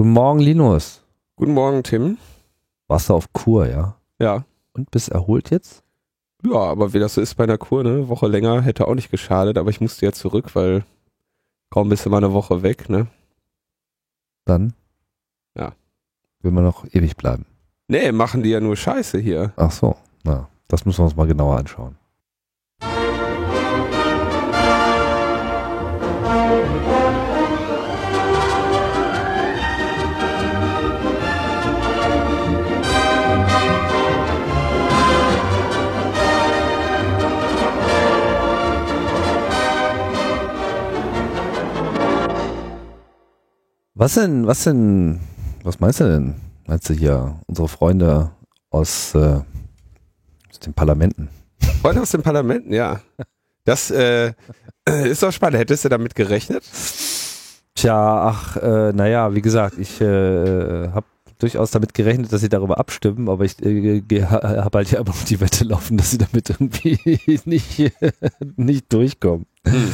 Guten Morgen, Linus. Guten Morgen, Tim. Warst du auf Kur, ja? Ja. Und bist erholt jetzt? Ja, aber wie das so ist bei einer Kur, ne? Woche länger hätte auch nicht geschadet, aber ich musste ja zurück, weil kaum bist du mal eine Woche weg, ne? Dann? Ja. Will man noch ewig bleiben. Nee, machen die ja nur Scheiße hier. Ach so, na, das müssen wir uns mal genauer anschauen. Was denn, was denn, was meinst du denn? Meinst du hier unsere Freunde aus, äh, aus den Parlamenten? Freunde aus den Parlamenten, ja. Das äh, ist doch spannend. Hättest du damit gerechnet? Tja, ach, äh, naja, wie gesagt, ich äh, habe durchaus damit gerechnet, dass sie darüber abstimmen, aber ich äh, habe halt ja immer noch die Wette laufen, dass sie damit irgendwie nicht, nicht durchkommen. Hm.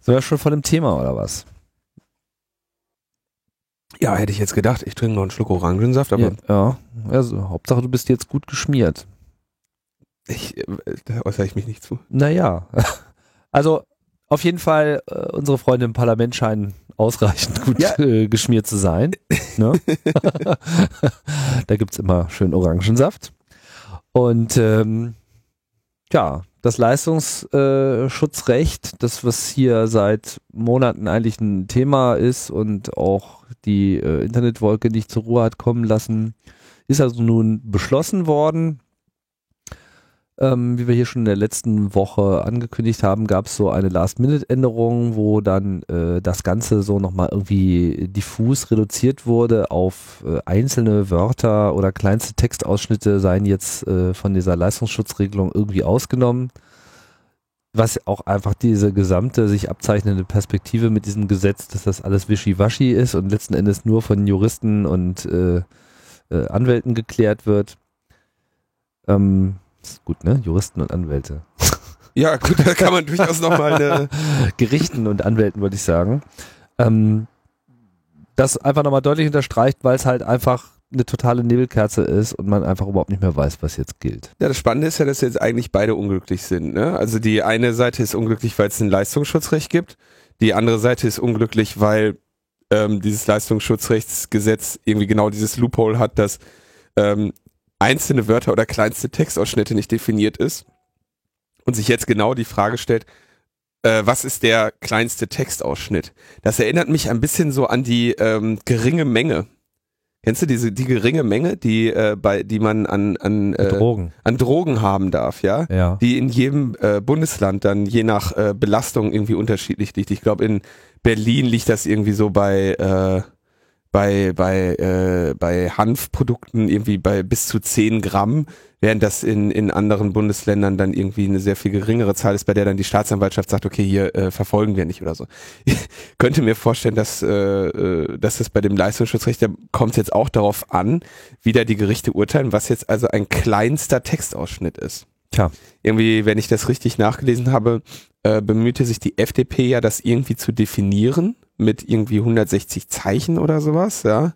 Sind wir schon von dem Thema oder was? Ja, hätte ich jetzt gedacht. Ich trinke noch einen Schluck Orangensaft, aber. Ja, ja also, Hauptsache du bist jetzt gut geschmiert. Ich, äh, da äußere ich mich nicht zu. Naja. Also, auf jeden Fall, äh, unsere Freunde im Parlament scheinen ausreichend gut ja. äh, geschmiert zu sein. Ne? da gibt es immer schön Orangensaft. Und ähm, ja, das Leistungsschutzrecht, das was hier seit Monaten eigentlich ein Thema ist und auch die äh, Internetwolke nicht zur Ruhe hat kommen lassen, ist also nun beschlossen worden. Ähm, wie wir hier schon in der letzten Woche angekündigt haben, gab es so eine Last-Minute-Änderung, wo dann äh, das Ganze so nochmal irgendwie diffus reduziert wurde auf äh, einzelne Wörter oder kleinste Textausschnitte seien jetzt äh, von dieser Leistungsschutzregelung irgendwie ausgenommen. Was auch einfach diese gesamte sich abzeichnende Perspektive mit diesem Gesetz, dass das alles wischiwaschi ist und letzten Endes nur von Juristen und äh, äh, Anwälten geklärt wird. Ähm, ist gut, ne? Juristen und Anwälte. Ja, gut, da kann man durchaus nochmal eine. Gerichten und Anwälten, würde ich sagen. Ähm, das einfach nochmal deutlich unterstreicht, weil es halt einfach eine totale Nebelkerze ist und man einfach überhaupt nicht mehr weiß, was jetzt gilt. Ja, das Spannende ist ja, dass jetzt eigentlich beide unglücklich sind. Ne? Also die eine Seite ist unglücklich, weil es ein Leistungsschutzrecht gibt. Die andere Seite ist unglücklich, weil ähm, dieses Leistungsschutzrechtsgesetz irgendwie genau dieses Loophole hat, dass ähm, einzelne Wörter oder kleinste Textausschnitte nicht definiert ist und sich jetzt genau die Frage stellt, äh, was ist der kleinste Textausschnitt? Das erinnert mich ein bisschen so an die ähm, geringe Menge. Kennst du diese die geringe Menge, die äh, bei die man an an äh, Drogen an Drogen haben darf, ja? Ja. Die in jedem äh, Bundesland dann je nach äh, Belastung irgendwie unterschiedlich liegt. Ich glaube in Berlin liegt das irgendwie so bei äh, bei, bei, äh, bei Hanfprodukten irgendwie bei bis zu 10 Gramm, während das in, in anderen Bundesländern dann irgendwie eine sehr viel geringere Zahl ist, bei der dann die Staatsanwaltschaft sagt, okay, hier äh, verfolgen wir nicht oder so. Ich könnte mir vorstellen, dass, äh, äh dass das bei dem Leistungsschutzrecht, da kommt es jetzt auch darauf an, wie da die Gerichte urteilen, was jetzt also ein kleinster Textausschnitt ist. Tja. Irgendwie, wenn ich das richtig nachgelesen habe, äh, bemühte sich die FDP ja, das irgendwie zu definieren mit irgendwie 160 Zeichen oder sowas, ja.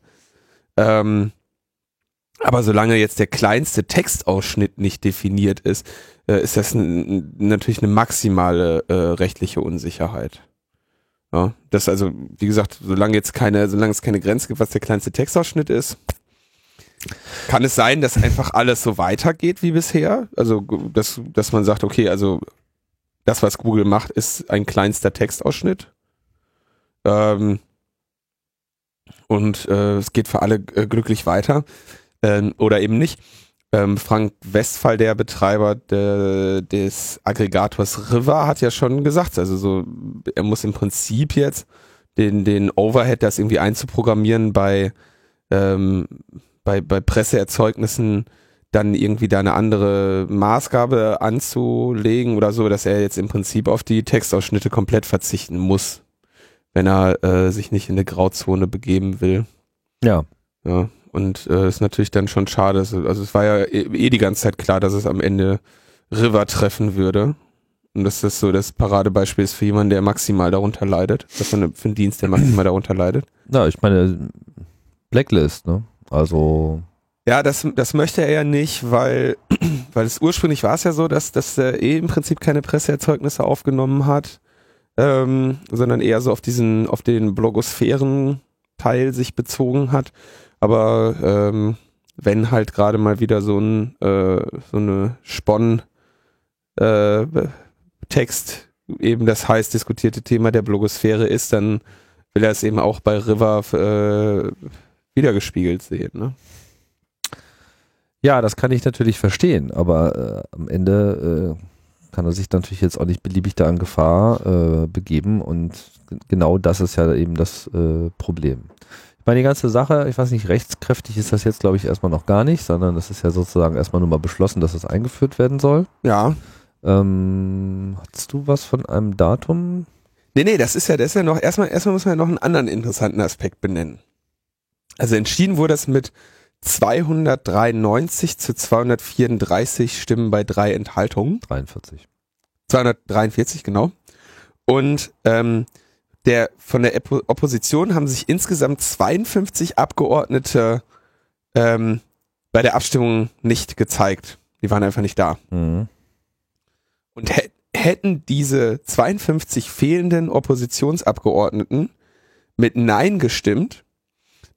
Ähm, aber solange jetzt der kleinste Textausschnitt nicht definiert ist, äh, ist das natürlich eine maximale äh, rechtliche Unsicherheit. Ja, das also, wie gesagt, solange jetzt keine, solange es keine Grenze gibt, was der kleinste Textausschnitt ist, kann es sein, dass einfach alles so weitergeht wie bisher. Also, dass, dass man sagt, okay, also das, was Google macht, ist ein kleinster Textausschnitt. Ähm, und äh, es geht für alle äh, glücklich weiter. Ähm, oder eben nicht. Ähm, Frank Westphal, der Betreiber de, des Aggregators River, hat ja schon gesagt, also so, er muss im Prinzip jetzt den, den Overhead, das irgendwie einzuprogrammieren bei, ähm, bei, bei Presseerzeugnissen, dann irgendwie da eine andere Maßgabe anzulegen oder so, dass er jetzt im Prinzip auf die Textausschnitte komplett verzichten muss wenn er äh, sich nicht in eine Grauzone begeben will. Ja. Ja. Und äh, ist natürlich dann schon schade. Also es war ja eh, eh die ganze Zeit klar, dass es am Ende River treffen würde. Und das ist so das Paradebeispiel ist für jemanden, der maximal darunter leidet. Das für, eine, für einen Dienst, der maximal darunter leidet. Ja, ich meine, Blacklist, ne? Also. Ja, das, das möchte er ja nicht, weil, weil es ursprünglich war es ja so, dass, dass er eh im Prinzip keine Presseerzeugnisse aufgenommen hat, ähm, sondern eher so auf diesen, auf den Blogosphären-Teil sich bezogen hat. Aber ähm, wenn halt gerade mal wieder so ein äh, so eine Spon äh, Text eben das heiß diskutierte Thema der Blogosphäre ist, dann will er es eben auch bei River äh, wiedergespiegelt sehen. Ne? Ja, das kann ich natürlich verstehen, aber äh, am Ende äh, kann er sich natürlich jetzt auch nicht beliebig da an Gefahr äh, begeben und genau das ist ja eben das äh, Problem. Ich meine, die ganze Sache, ich weiß nicht, rechtskräftig ist das jetzt, glaube ich, erstmal noch gar nicht, sondern das ist ja sozusagen erstmal nur mal beschlossen, dass es eingeführt werden soll. Ja. Ähm, hast du was von einem Datum? Nee, nee, das ist ja, das ist ja noch, erstmal, erstmal muss man ja noch einen anderen interessanten Aspekt benennen. Also entschieden wurde es mit 293 zu 234 Stimmen bei drei Enthaltungen. 43. 243, genau. Und ähm, der von der Opposition haben sich insgesamt 52 Abgeordnete ähm, bei der Abstimmung nicht gezeigt. Die waren einfach nicht da. Mhm. Und hätten diese 52 fehlenden Oppositionsabgeordneten mit Nein gestimmt,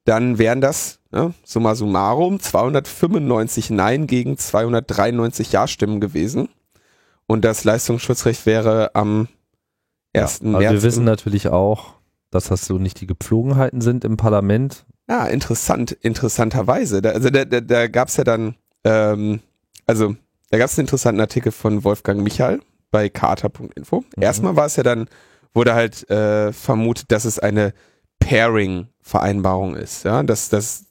dann wären das, ne, summa summarum, 295 Nein gegen 293 Ja-Stimmen gewesen. Und das Leistungsschutzrecht wäre am 1. Ja, März. Wir wissen natürlich auch, dass das so nicht die Gepflogenheiten sind im Parlament. Ja, interessant, interessanterweise. Da, also da, da, da gab es ja dann, ähm, also da gab es einen interessanten Artikel von Wolfgang Michael bei carter.info. Mhm. Erstmal war es ja dann, wurde halt äh, vermutet, dass es eine Pairing-Vereinbarung ist, ja, dass das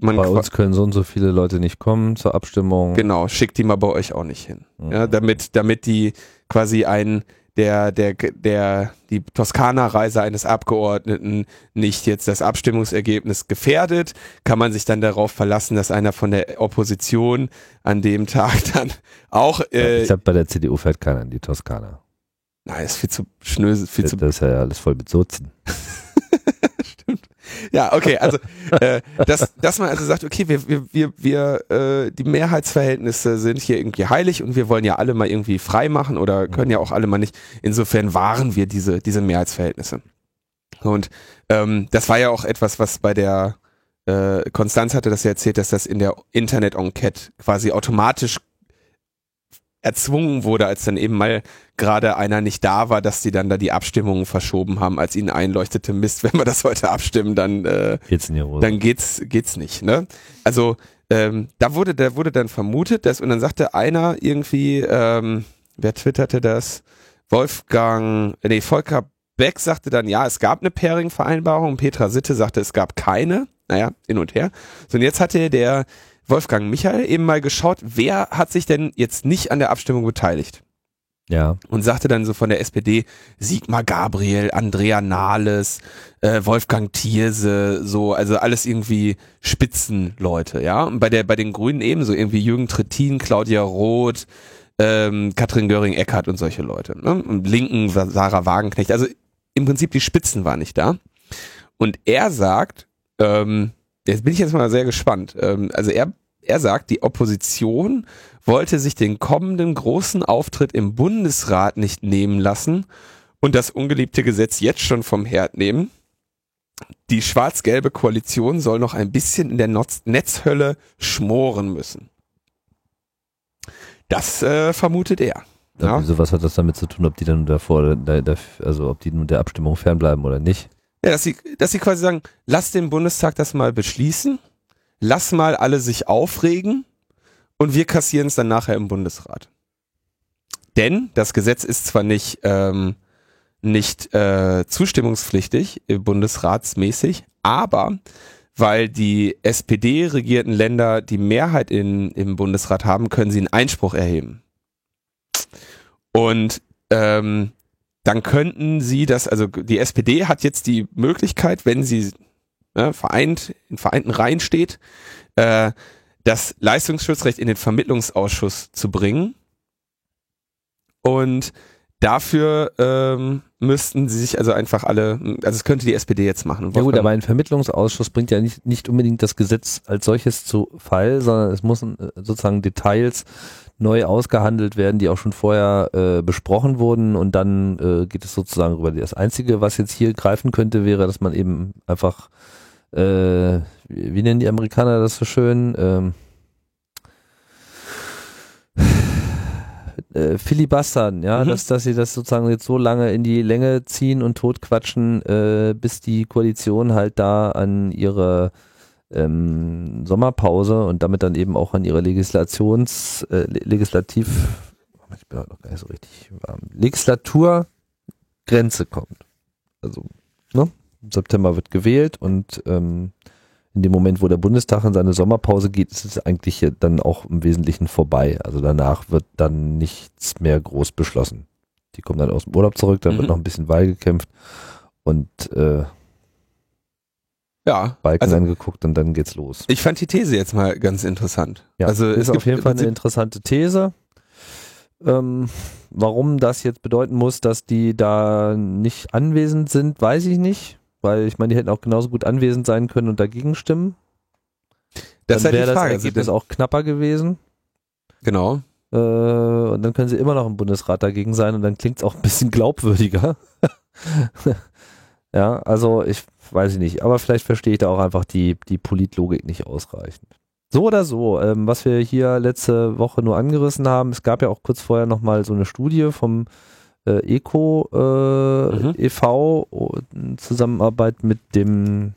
man bei uns können so und so viele Leute nicht kommen zur Abstimmung. Genau, schickt die mal bei euch auch nicht hin. Mhm. Ja, damit, damit die quasi ein der, der, der, die Toskana-Reise eines Abgeordneten nicht jetzt das Abstimmungsergebnis gefährdet, kann man sich dann darauf verlassen, dass einer von der Opposition an dem Tag dann auch. Äh, ich glaube, bei der CDU fährt keiner in die Toskana. Nein, ist viel zu schnöse, viel das, zu. Das ist ja alles voll mit Sozen. Ja, okay, also äh, dass, dass man also sagt, okay, wir, wir, wir, wir äh, die Mehrheitsverhältnisse sind hier irgendwie heilig und wir wollen ja alle mal irgendwie frei machen oder können ja auch alle mal nicht. Insofern wahren wir diese, diese Mehrheitsverhältnisse. Und ähm, das war ja auch etwas, was bei der äh, Konstanz hatte das ja erzählt, dass das in der Internet-Enquete quasi automatisch erzwungen wurde, als dann eben mal gerade einer nicht da war, dass die dann da die Abstimmungen verschoben haben, als ihnen einleuchtete, Mist, wenn wir das heute abstimmen, dann äh, geht's Hose. dann geht's geht's nicht. Ne? Also ähm, da wurde da wurde dann vermutet, dass und dann sagte einer irgendwie, ähm, wer twitterte das? Wolfgang, nee Volker Beck sagte dann, ja, es gab eine Pairing-Vereinbarung. Petra Sitte sagte, es gab keine. Naja, hin und her. So, und jetzt hatte der Wolfgang Michael eben mal geschaut, wer hat sich denn jetzt nicht an der Abstimmung beteiligt? Ja. Und sagte dann so von der SPD Sigmar Gabriel, Andrea Nahles, äh, Wolfgang Thierse, so, also alles irgendwie Spitzenleute, ja. Und bei der, bei den Grünen ebenso irgendwie Jürgen Trittin, Claudia Roth, ähm, Katrin Göring-Eckardt und solche Leute. Ne? Und Linken, Sarah Wagenknecht. Also im Prinzip die Spitzen waren nicht da. Und er sagt, ähm, Jetzt bin ich jetzt mal sehr gespannt. Ähm, also er, er sagt, die Opposition wollte sich den kommenden großen Auftritt im Bundesrat nicht nehmen lassen und das ungeliebte Gesetz jetzt schon vom Herd nehmen. Die schwarz-gelbe Koalition soll noch ein bisschen in der Netzhölle schmoren müssen. Das äh, vermutet er. Ja. Wieso, was hat das damit zu tun, ob die dann davor, also ob die nun der Abstimmung fernbleiben oder nicht? Ja, dass sie, dass sie quasi sagen, lass den Bundestag das mal beschließen, lass mal alle sich aufregen und wir kassieren es dann nachher im Bundesrat. Denn das Gesetz ist zwar nicht, ähm, nicht äh, zustimmungspflichtig, äh, bundesratsmäßig, aber weil die SPD-regierten Länder die Mehrheit in, im Bundesrat haben, können sie einen Einspruch erheben. Und ähm, dann könnten sie das, also die SPD hat jetzt die Möglichkeit, wenn sie ne, vereint, in vereinten Reihen steht, äh, das Leistungsschutzrecht in den Vermittlungsausschuss zu bringen. Und dafür ähm, müssten sie sich also einfach alle, also es könnte die SPD jetzt machen. Ja gut, aber ein Vermittlungsausschuss bringt ja nicht, nicht unbedingt das Gesetz als solches zu Fall, sondern es müssen äh, sozusagen Details neu ausgehandelt werden, die auch schon vorher äh, besprochen wurden. Und dann äh, geht es sozusagen über das Einzige, was jetzt hier greifen könnte, wäre, dass man eben einfach, äh, wie nennen die Amerikaner das so schön, ähm, äh, filibustern, ja, mhm. dass, dass sie das sozusagen jetzt so lange in die Länge ziehen und totquatschen, äh, bis die Koalition halt da an ihre ähm, Sommerpause und damit dann eben auch an ihre Legislations, äh, Legislativ, ich bin noch gar nicht so richtig warm, Legislaturgrenze kommt. Also, ne? Im September wird gewählt und ähm, in dem Moment, wo der Bundestag in seine Sommerpause geht, ist es eigentlich dann auch im Wesentlichen vorbei. Also danach wird dann nichts mehr groß beschlossen. Die kommen dann aus dem Urlaub zurück, dann mhm. wird noch ein bisschen Wahl gekämpft und äh, ja, Balken also, angeguckt und dann geht's los. Ich fand die These jetzt mal ganz interessant. Ja, also ist auf jeden Fall eine interessante These. Ähm, warum das jetzt bedeuten muss, dass die da nicht anwesend sind, weiß ich nicht. Weil ich meine, die hätten auch genauso gut anwesend sein können und dagegen stimmen. Das dann wäre das Ergebnis auch knapper gewesen. Genau. Äh, und dann können sie immer noch im Bundesrat dagegen sein und dann klingt es auch ein bisschen glaubwürdiger. ja, also ich weiß ich nicht, aber vielleicht verstehe ich da auch einfach die, die Politlogik nicht ausreichend. So oder so, ähm, was wir hier letzte Woche nur angerissen haben, es gab ja auch kurz vorher nochmal so eine Studie vom äh, Eco äh, mhm. e.V. in Zusammenarbeit mit dem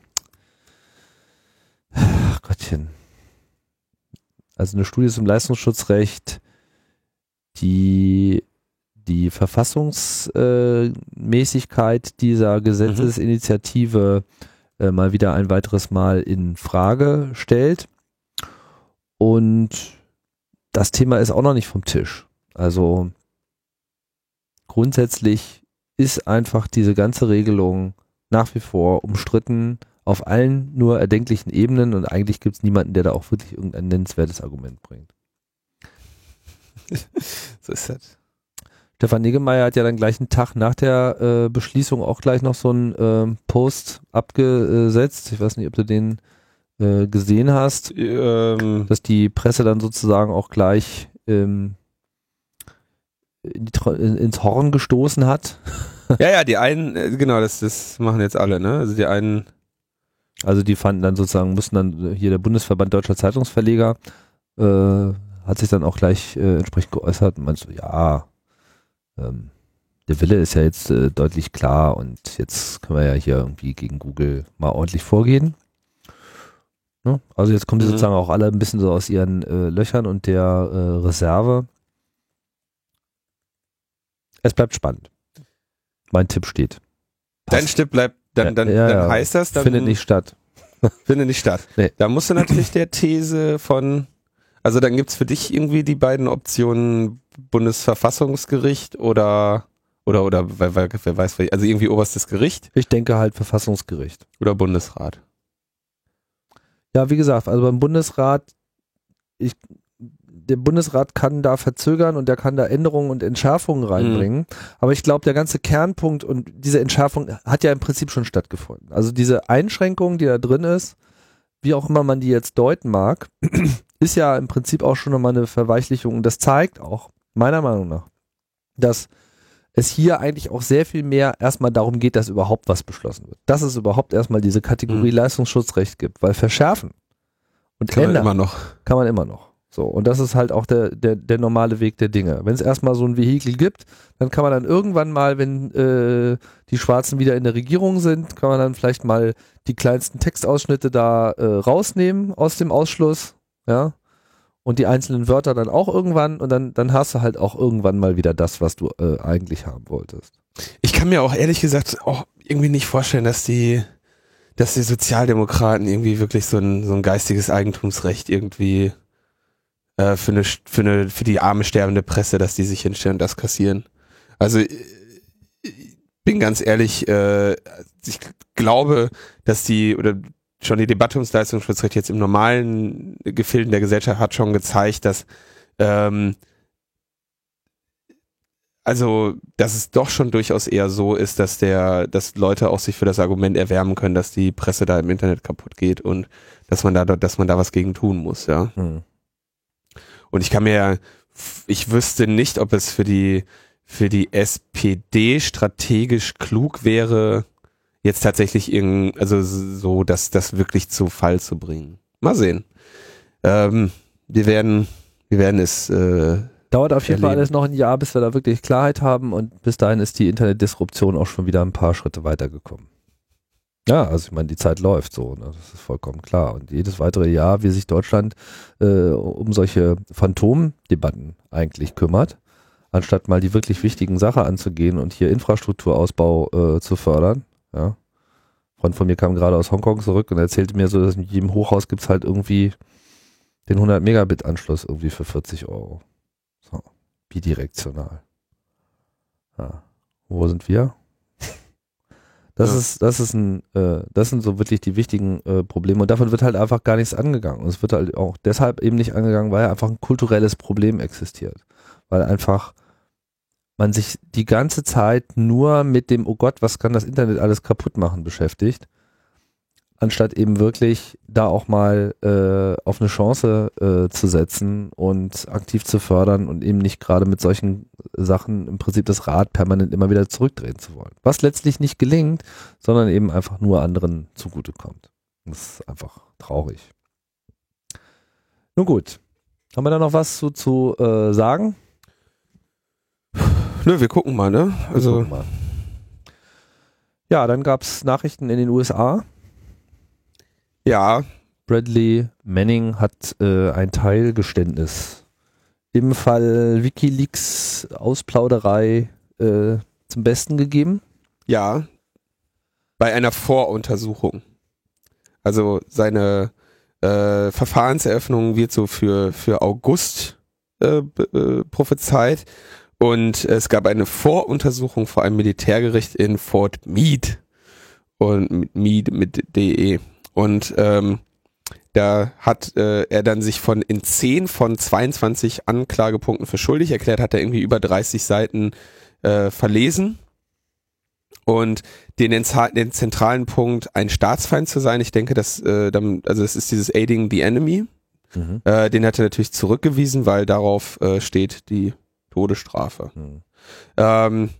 Ach Gottchen. Also eine Studie zum Leistungsschutzrecht, die die Verfassungsmäßigkeit dieser Gesetzesinitiative mhm. äh, mal wieder ein weiteres Mal in Frage stellt. Und das Thema ist auch noch nicht vom Tisch. Also grundsätzlich ist einfach diese ganze Regelung nach wie vor umstritten auf allen nur erdenklichen Ebenen und eigentlich gibt es niemanden, der da auch wirklich irgendein nennenswertes Argument bringt. so ist das. Stefan Niggemeier hat ja dann gleich einen Tag nach der äh, Beschließung auch gleich noch so einen äh, Post abgesetzt. Ich weiß nicht, ob du den äh, gesehen hast, ähm. dass die Presse dann sozusagen auch gleich ähm, in in, ins Horn gestoßen hat. ja, ja, die einen, äh, genau, das, das machen jetzt alle, ne? Also die einen. Also die fanden dann sozusagen, mussten dann hier der Bundesverband Deutscher Zeitungsverleger äh, hat sich dann auch gleich äh, entsprechend geäußert und meinst so, ja, ähm, der Wille ist ja jetzt äh, deutlich klar und jetzt können wir ja hier irgendwie gegen Google mal ordentlich vorgehen. Ne? Also jetzt kommen die mhm. sozusagen auch alle ein bisschen so aus ihren äh, Löchern und der äh, Reserve es bleibt spannend. Mein Tipp steht. Dein Tipp bleibt, dann, dann, ja, ja, dann heißt das, dann findet nicht statt. Findet nicht statt. Nee. Da musst du natürlich der These von, also dann gibt's für dich irgendwie die beiden Optionen Bundesverfassungsgericht oder oder oder wer, wer, wer weiß, also irgendwie oberstes Gericht. Ich denke halt Verfassungsgericht. Oder Bundesrat. Ja, wie gesagt, also beim Bundesrat, ich der Bundesrat kann da verzögern und der kann da Änderungen und Entschärfungen reinbringen. Mhm. Aber ich glaube, der ganze Kernpunkt und diese Entschärfung hat ja im Prinzip schon stattgefunden. Also diese Einschränkung, die da drin ist, wie auch immer man die jetzt deuten mag, ist ja im Prinzip auch schon nochmal eine Verweichlichung. Und das zeigt auch, meiner Meinung nach, dass es hier eigentlich auch sehr viel mehr erstmal darum geht, dass überhaupt was beschlossen wird. Dass es überhaupt erstmal diese Kategorie mhm. Leistungsschutzrecht gibt, weil verschärfen und kann ändern man immer noch. kann man immer noch. So, und das ist halt auch der, der, der normale Weg der Dinge. Wenn es erstmal so ein Vehikel gibt, dann kann man dann irgendwann mal, wenn äh, die Schwarzen wieder in der Regierung sind, kann man dann vielleicht mal die kleinsten Textausschnitte da äh, rausnehmen aus dem Ausschluss, ja, und die einzelnen Wörter dann auch irgendwann und dann, dann hast du halt auch irgendwann mal wieder das, was du äh, eigentlich haben wolltest. Ich kann mir auch ehrlich gesagt auch irgendwie nicht vorstellen, dass die, dass die Sozialdemokraten irgendwie wirklich so ein, so ein geistiges Eigentumsrecht irgendwie äh, für, eine, für, eine, für die arme sterbende Presse, dass die sich hinstellen und das kassieren. Also ich bin ganz ehrlich, äh, ich glaube, dass die oder schon die Debatte ums Leistungsschutzrecht jetzt im normalen Gefilden der Gesellschaft hat schon gezeigt, dass ähm, also, dass es doch schon durchaus eher so ist, dass der, dass Leute auch sich für das Argument erwärmen können, dass die Presse da im Internet kaputt geht und dass man da, dass man da was gegen tun muss, ja. Hm. Und ich kann mir, ich wüsste nicht, ob es für die, für die SPD strategisch klug wäre, jetzt tatsächlich irgend, also so, dass das wirklich zu Fall zu bringen. Mal sehen. Ähm, wir werden, wir werden es. Äh, Dauert auf jeden erleben. Fall alles noch ein Jahr, bis wir da wirklich Klarheit haben und bis dahin ist die Internetdisruption auch schon wieder ein paar Schritte weitergekommen. Ja, also ich meine, die Zeit läuft so, ne? das ist vollkommen klar. Und jedes weitere Jahr, wie sich Deutschland äh, um solche Phantomdebatten eigentlich kümmert, anstatt mal die wirklich wichtigen Sachen anzugehen und hier Infrastrukturausbau äh, zu fördern. Ja. Freund von mir kam gerade aus Hongkong zurück und erzählte mir so, dass in jedem Hochhaus gibt's halt irgendwie den 100 Megabit Anschluss irgendwie für 40 Euro. So, bidirektional. Ja. Wo sind wir? Das ja. ist, das ist ein, äh, das sind so wirklich die wichtigen äh, Probleme und davon wird halt einfach gar nichts angegangen. Und es wird halt auch deshalb eben nicht angegangen, weil einfach ein kulturelles Problem existiert. Weil einfach man sich die ganze Zeit nur mit dem, oh Gott, was kann das Internet alles kaputt machen, beschäftigt, anstatt eben wirklich da auch mal äh, auf eine Chance äh, zu setzen und aktiv zu fördern und eben nicht gerade mit solchen Sachen im Prinzip das Rad permanent immer wieder zurückdrehen zu wollen. Was letztlich nicht gelingt, sondern eben einfach nur anderen zugutekommt. Das ist einfach traurig. Nun gut. Haben wir da noch was zu, zu äh, sagen? Nö, wir gucken mal, ne? Also. Mal. Ja, dann gab es Nachrichten in den USA. Ja. Bradley Manning hat äh, ein Teilgeständnis im Fall Wikileaks Ausplauderei äh, zum Besten gegeben. Ja. Bei einer Voruntersuchung. Also seine äh, Verfahrenseröffnung wird so für, für August äh, äh, prophezeit und es gab eine Voruntersuchung vor einem Militärgericht in Fort Meade und Meade mit DE. Und ähm, da hat äh, er dann sich von in 10 von 22 Anklagepunkten für schuldig erklärt, hat er irgendwie über 30 Seiten äh, verlesen. Und den, den zentralen Punkt, ein Staatsfeind zu sein, ich denke, dass, äh, dann, also das ist dieses Aiding the Enemy. Mhm. Äh, den hat er natürlich zurückgewiesen, weil darauf äh, steht die Todesstrafe. Hm. Ähm,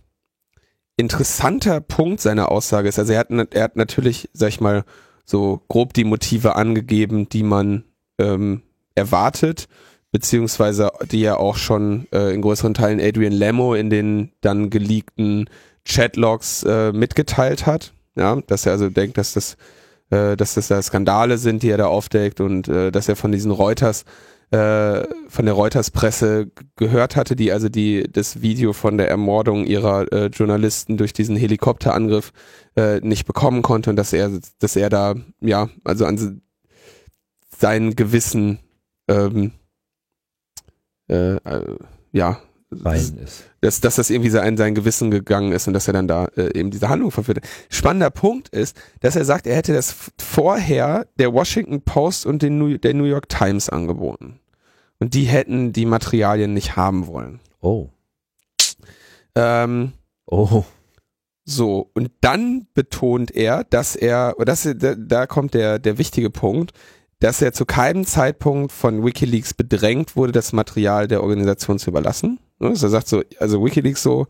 interessanter Punkt seiner Aussage ist, also er hat, er hat natürlich, sag ich mal, so grob die Motive angegeben, die man ähm, erwartet, beziehungsweise die ja auch schon äh, in größeren Teilen Adrian Lemo in den dann geleakten Chatlogs äh, mitgeteilt hat. Ja, dass er also denkt, dass das, äh, dass das da Skandale sind, die er da aufdeckt und äh, dass er von diesen Reuters äh, von der Reuters-Presse gehört hatte, die also die das Video von der Ermordung ihrer äh, Journalisten durch diesen Helikopterangriff äh, nicht bekommen konnte und dass er, dass er da ja also an sein Gewissen ähm, äh, äh, ja ist. Dass, dass das irgendwie sein, sein Gewissen gegangen ist und dass er dann da äh, eben diese Handlung verführt hat. Spannender Punkt ist, dass er sagt, er hätte das vorher der Washington Post und den New, der New York Times angeboten. Und die hätten die Materialien nicht haben wollen. Oh. Ähm, oh. So, und dann betont er, dass er, das, da, da kommt der, der wichtige Punkt, dass er zu keinem Zeitpunkt von Wikileaks bedrängt wurde, das Material der Organisation zu überlassen. Also er sagt so, also Wikileaks so,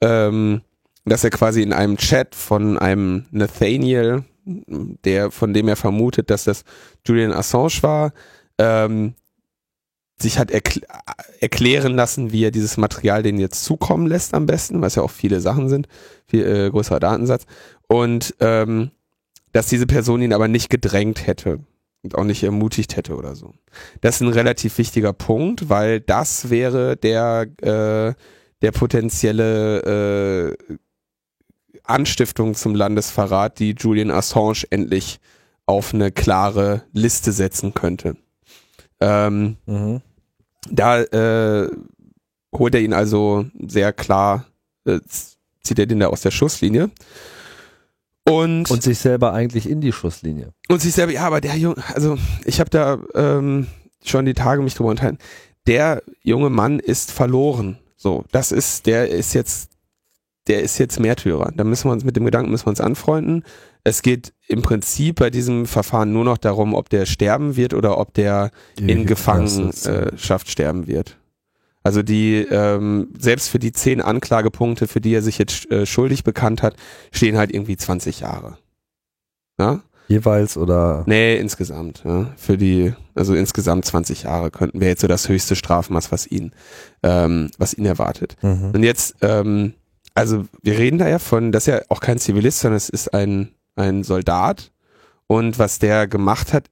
ähm, dass er quasi in einem Chat von einem Nathaniel, der, von dem er vermutet, dass das Julian Assange war, ähm, sich hat erkl erklären lassen, wie er dieses Material denen jetzt zukommen lässt am besten, was ja auch viele Sachen sind, viel äh, größerer Datensatz. Und ähm, dass diese Person ihn aber nicht gedrängt hätte und auch nicht ermutigt hätte oder so. Das ist ein relativ wichtiger Punkt, weil das wäre der, äh, der potenzielle äh, Anstiftung zum Landesverrat, die Julian Assange endlich auf eine klare Liste setzen könnte. Ähm, mhm da äh, holt er ihn also sehr klar, äh, zieht er den da aus der Schusslinie. Und, und sich selber eigentlich in die Schusslinie. Und sich selber, ja, aber der Junge, also ich habe da ähm, schon die Tage mich drüber unterhalten. Der junge Mann ist verloren. So, das ist, der ist jetzt, der ist jetzt Märtyrer. Da müssen wir uns mit dem Gedanken müssen wir uns anfreunden. Es geht im Prinzip bei diesem Verfahren nur noch darum, ob der sterben wird oder ob der in Gefangenschaft sterben wird. Also die, ähm, selbst für die zehn Anklagepunkte, für die er sich jetzt äh, schuldig bekannt hat, stehen halt irgendwie 20 Jahre. Ja? Jeweils oder? Nee, insgesamt. Ja. Für die, also insgesamt 20 Jahre könnten wir jetzt so das höchste Strafmaß, was ihn, ähm, was ihn erwartet. Mhm. Und jetzt, ähm, also wir reden da ja von, das ist ja auch kein Zivilist, sondern es ist ein, ein Soldat. Und was der gemacht hat,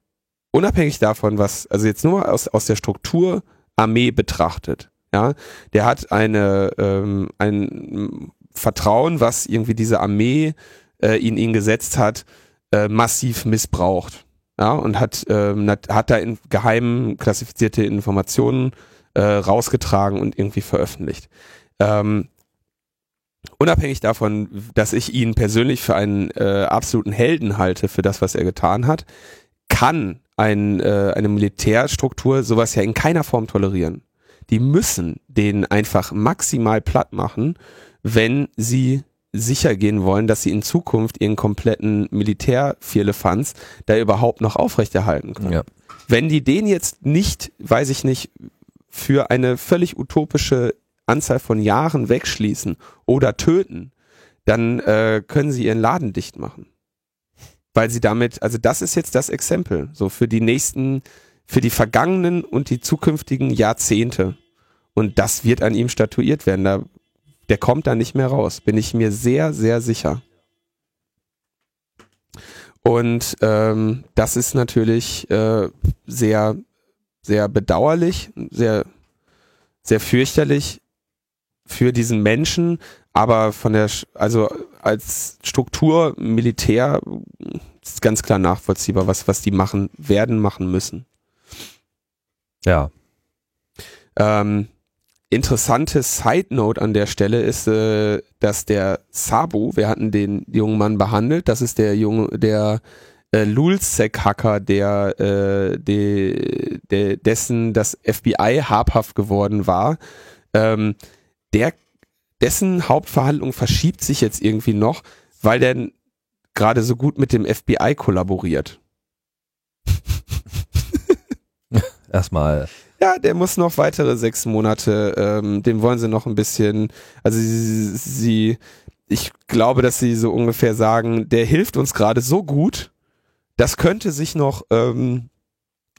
unabhängig davon, was, also jetzt nur aus, aus der Struktur Armee betrachtet, ja, der hat eine ähm, ein Vertrauen, was irgendwie diese Armee äh, in ihn gesetzt hat, äh, massiv missbraucht. Ja, und hat, ähm, hat da in geheimen klassifizierte Informationen äh, rausgetragen und irgendwie veröffentlicht. Ähm, unabhängig davon, dass ich ihn persönlich für einen äh, absoluten Helden halte für das, was er getan hat, kann ein, äh, eine Militärstruktur sowas ja in keiner Form tolerieren die müssen den einfach maximal platt machen, wenn sie sicher gehen wollen, dass sie in Zukunft ihren kompletten Militärvierlefanz da überhaupt noch aufrechterhalten können. Ja. Wenn die den jetzt nicht, weiß ich nicht, für eine völlig utopische Anzahl von Jahren wegschließen oder töten, dann äh, können sie ihren Laden dicht machen. Weil sie damit, also das ist jetzt das Exempel, so für die nächsten für die vergangenen und die zukünftigen Jahrzehnte. Und das wird an ihm statuiert werden. Da, der kommt da nicht mehr raus, bin ich mir sehr, sehr sicher. Und ähm, das ist natürlich äh, sehr, sehr bedauerlich, sehr, sehr fürchterlich für diesen Menschen, aber von der, also als Struktur Militär ist ganz klar nachvollziehbar, was, was die machen werden, machen müssen. Ja. Ähm, interessante Side Note an der Stelle ist, äh, dass der Sabu, wir hatten den jungen Mann behandelt, das ist der junge, der äh, Lulzek-Hacker, der, äh, de, de, dessen das FBI habhaft geworden war, ähm, der, dessen Hauptverhandlung verschiebt sich jetzt irgendwie noch, weil der gerade so gut mit dem FBI kollaboriert. erstmal. Ja, der muss noch weitere sechs Monate, ähm, dem wollen sie noch ein bisschen, also sie, sie, ich glaube, dass sie so ungefähr sagen, der hilft uns gerade so gut, das könnte sich noch ähm,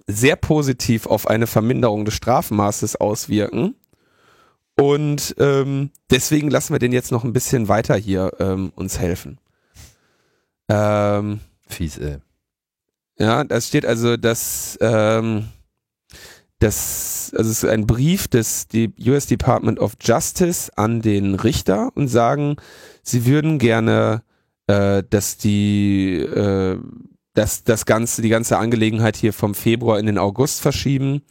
sehr positiv auf eine Verminderung des Strafmaßes auswirken. Und ähm, deswegen lassen wir den jetzt noch ein bisschen weiter hier ähm, uns helfen. Ähm, Fies, ey. Ja, das steht also, dass ähm, das, also es ist ein Brief des die US Department of Justice an den Richter und sagen, sie würden gerne, äh, dass die, äh, dass das ganze, die ganze Angelegenheit hier vom Februar in den August verschieben.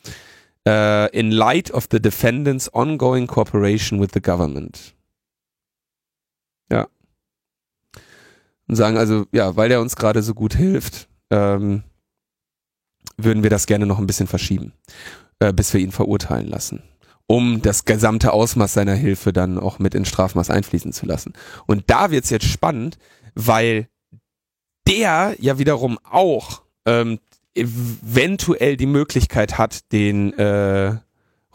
Uh, in light of the defendant's ongoing cooperation with the government. Ja. Und sagen also, ja, weil der uns gerade so gut hilft, ähm, würden wir das gerne noch ein bisschen verschieben, äh, bis wir ihn verurteilen lassen, um das gesamte Ausmaß seiner Hilfe dann auch mit ins Strafmaß einfließen zu lassen. Und da wird's jetzt spannend, weil der ja wiederum auch ähm, eventuell die Möglichkeit hat, den äh,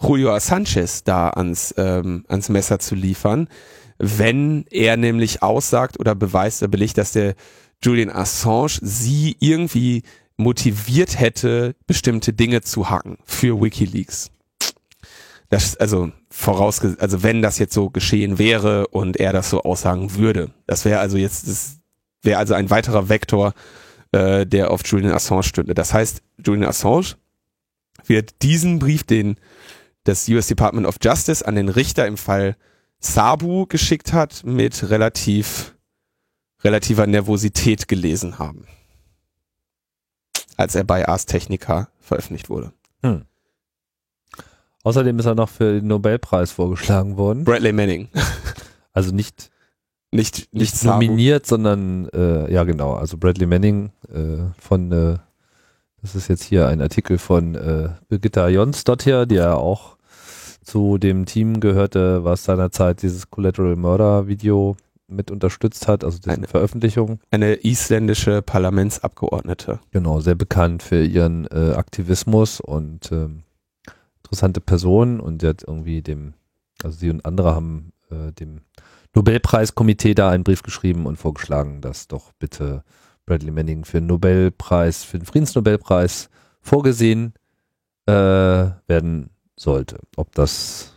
Julio Sanchez da ans, ähm, ans Messer zu liefern, wenn er nämlich aussagt oder beweist oder belegt, dass der Julian Assange sie irgendwie motiviert hätte, bestimmte Dinge zu hacken für WikiLeaks. Das, also vorausgesetzt, also wenn das jetzt so geschehen wäre und er das so aussagen würde, das wäre also jetzt, das wäre also ein weiterer Vektor, äh, der auf Julian Assange stünde. Das heißt, Julian Assange wird diesen Brief, den das US Department of Justice an den Richter im Fall Sabu geschickt hat, mit relativ relativer Nervosität gelesen haben als er bei Ars Technica veröffentlicht wurde. Hm. Außerdem ist er noch für den Nobelpreis vorgeschlagen worden. Bradley Manning. Also nicht nicht, nicht, nominiert, sondern äh, ja genau, also Bradley Manning äh, von äh, das ist jetzt hier ein Artikel von äh, Birgitta Jonsdottir, die ja auch zu dem Team gehörte, was seinerzeit dieses Collateral Murder Video mit unterstützt hat, also diese Eine- Veröffentlichung. Eine isländische Parlamentsabgeordnete. Genau, sehr bekannt für ihren äh, Aktivismus und ähm, interessante Person und sie hat irgendwie dem, also sie und andere haben äh, dem Nobelpreiskomitee da einen Brief geschrieben und vorgeschlagen, dass doch bitte Bradley Manning für den Nobelpreis, für den Friedensnobelpreis vorgesehen äh, werden sollte. Ob das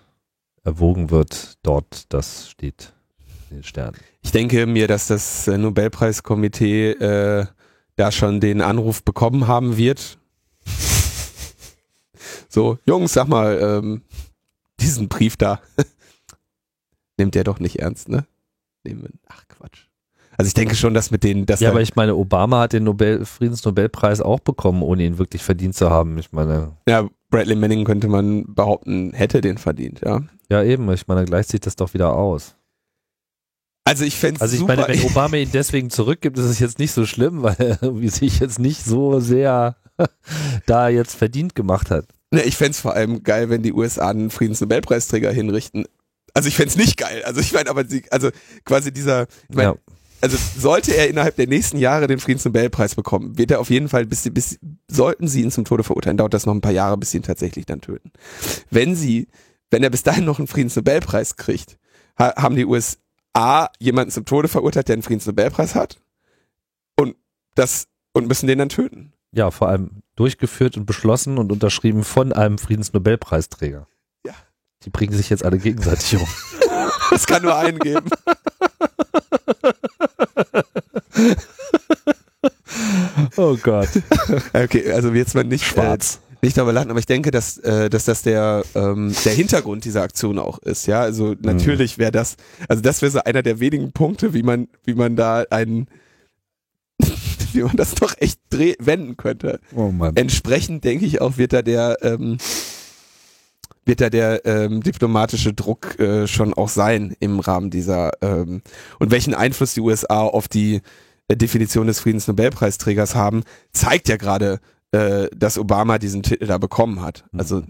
erwogen wird dort, das steht in den Sternen. Ich denke mir, dass das äh, Nobelpreiskomitee äh, da schon den Anruf bekommen haben wird. So, Jungs, sag mal, ähm, diesen Brief da. Nimmt der doch nicht ernst, ne? Nehmen ach Quatsch. Also ich denke schon, dass mit denen, dass Ja, aber ich meine, Obama hat den Nobel Friedensnobelpreis auch bekommen, ohne ihn wirklich verdient zu haben. Ich meine, ja, Bradley Manning könnte man behaupten, hätte den verdient, ja. ja eben, ich meine, gleicht sich das doch wieder aus. Also ich fände Also ich super. meine, wenn Obama ihn deswegen zurückgibt, ist es jetzt nicht so schlimm, weil er irgendwie sich jetzt nicht so sehr da jetzt verdient gemacht hat. Ne, ich fänd's vor allem geil, wenn die USA einen Friedensnobelpreisträger hinrichten. Also ich fänd's nicht geil. Also ich meine, aber sie, also quasi dieser, ich meine, Ja. also sollte er innerhalb der nächsten Jahre den Friedensnobelpreis bekommen, wird er auf jeden Fall, bis, sie- bis sollten sie ihn zum Tode verurteilen, dauert das noch ein paar Jahre, bis sie ihn tatsächlich dann töten. Wenn sie, wenn er bis dahin noch einen Friedensnobelpreis kriegt, ha, haben die USA jemanden zum Tode verurteilt, der einen Friedensnobelpreis hat und das und müssen den dann töten. Ja, vor allem durchgeführt und beschlossen und unterschrieben von einem Friedensnobelpreisträger. Die bringen sich jetzt alle gegenseitig um. Es kann nur einen geben. Oh Gott. Okay, also jetzt mal nicht Schwarz. Äh, nicht darüber lachen, aber ich denke, dass, äh, dass das der, ähm, der Hintergrund dieser Aktion auch ist. Ja, also natürlich wäre das, also das wäre so einer der wenigen Punkte, wie man, wie man da einen, wie man das doch echt dreh wenden könnte. Oh Mann. Entsprechend denke ich auch, wird da der, ähm, wird da der ähm, diplomatische Druck äh, schon auch sein im Rahmen dieser ähm, und welchen Einfluss die USA auf die äh, Definition des Friedensnobelpreisträgers haben, zeigt ja gerade, äh, dass Obama diesen Titel da bekommen hat. Mhm. Also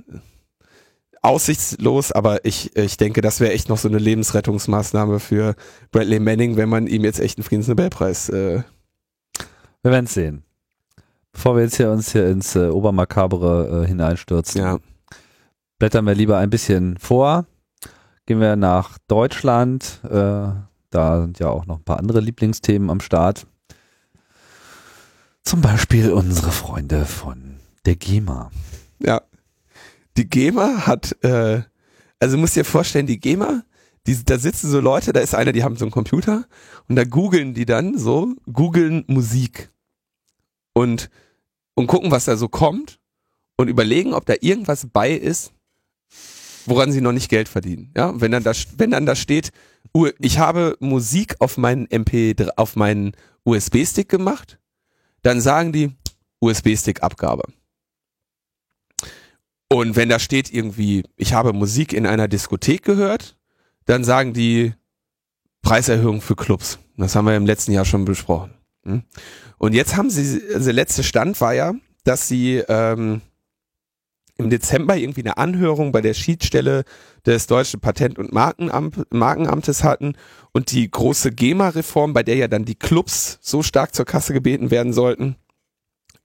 aussichtslos, aber ich, ich denke, das wäre echt noch so eine Lebensrettungsmaßnahme für Bradley Manning, wenn man ihm jetzt echt einen Friedensnobelpreis äh, Wir werden es sehen. Bevor wir jetzt hier uns hier ins äh, Obermakabere äh, hineinstürzen, ja. Blättern wir lieber ein bisschen vor. Gehen wir nach Deutschland. Äh, da sind ja auch noch ein paar andere Lieblingsthemen am Start. Zum Beispiel unsere Freunde von der GEMA. Ja. Die GEMA hat, äh, also musst dir vorstellen, die GEMA, die, da sitzen so Leute, da ist einer, die haben so einen Computer und da googeln die dann so, googeln Musik und, und gucken, was da so kommt und überlegen, ob da irgendwas bei ist, woran sie noch nicht Geld verdienen. Ja, wenn dann da, wenn dann da steht, ich habe Musik auf meinen MP3, auf meinen USB-Stick gemacht, dann sagen die USB-Stick-Abgabe. Und wenn da steht irgendwie, ich habe Musik in einer Diskothek gehört, dann sagen die Preiserhöhung für Clubs. Das haben wir im letzten Jahr schon besprochen. Hm? Und jetzt haben sie, also der letzte Stand war ja, dass sie ähm, im Dezember irgendwie eine Anhörung bei der Schiedsstelle des Deutschen Patent- und Markenamt, Markenamtes hatten und die große GEMA-Reform, bei der ja dann die Clubs so stark zur Kasse gebeten werden sollten,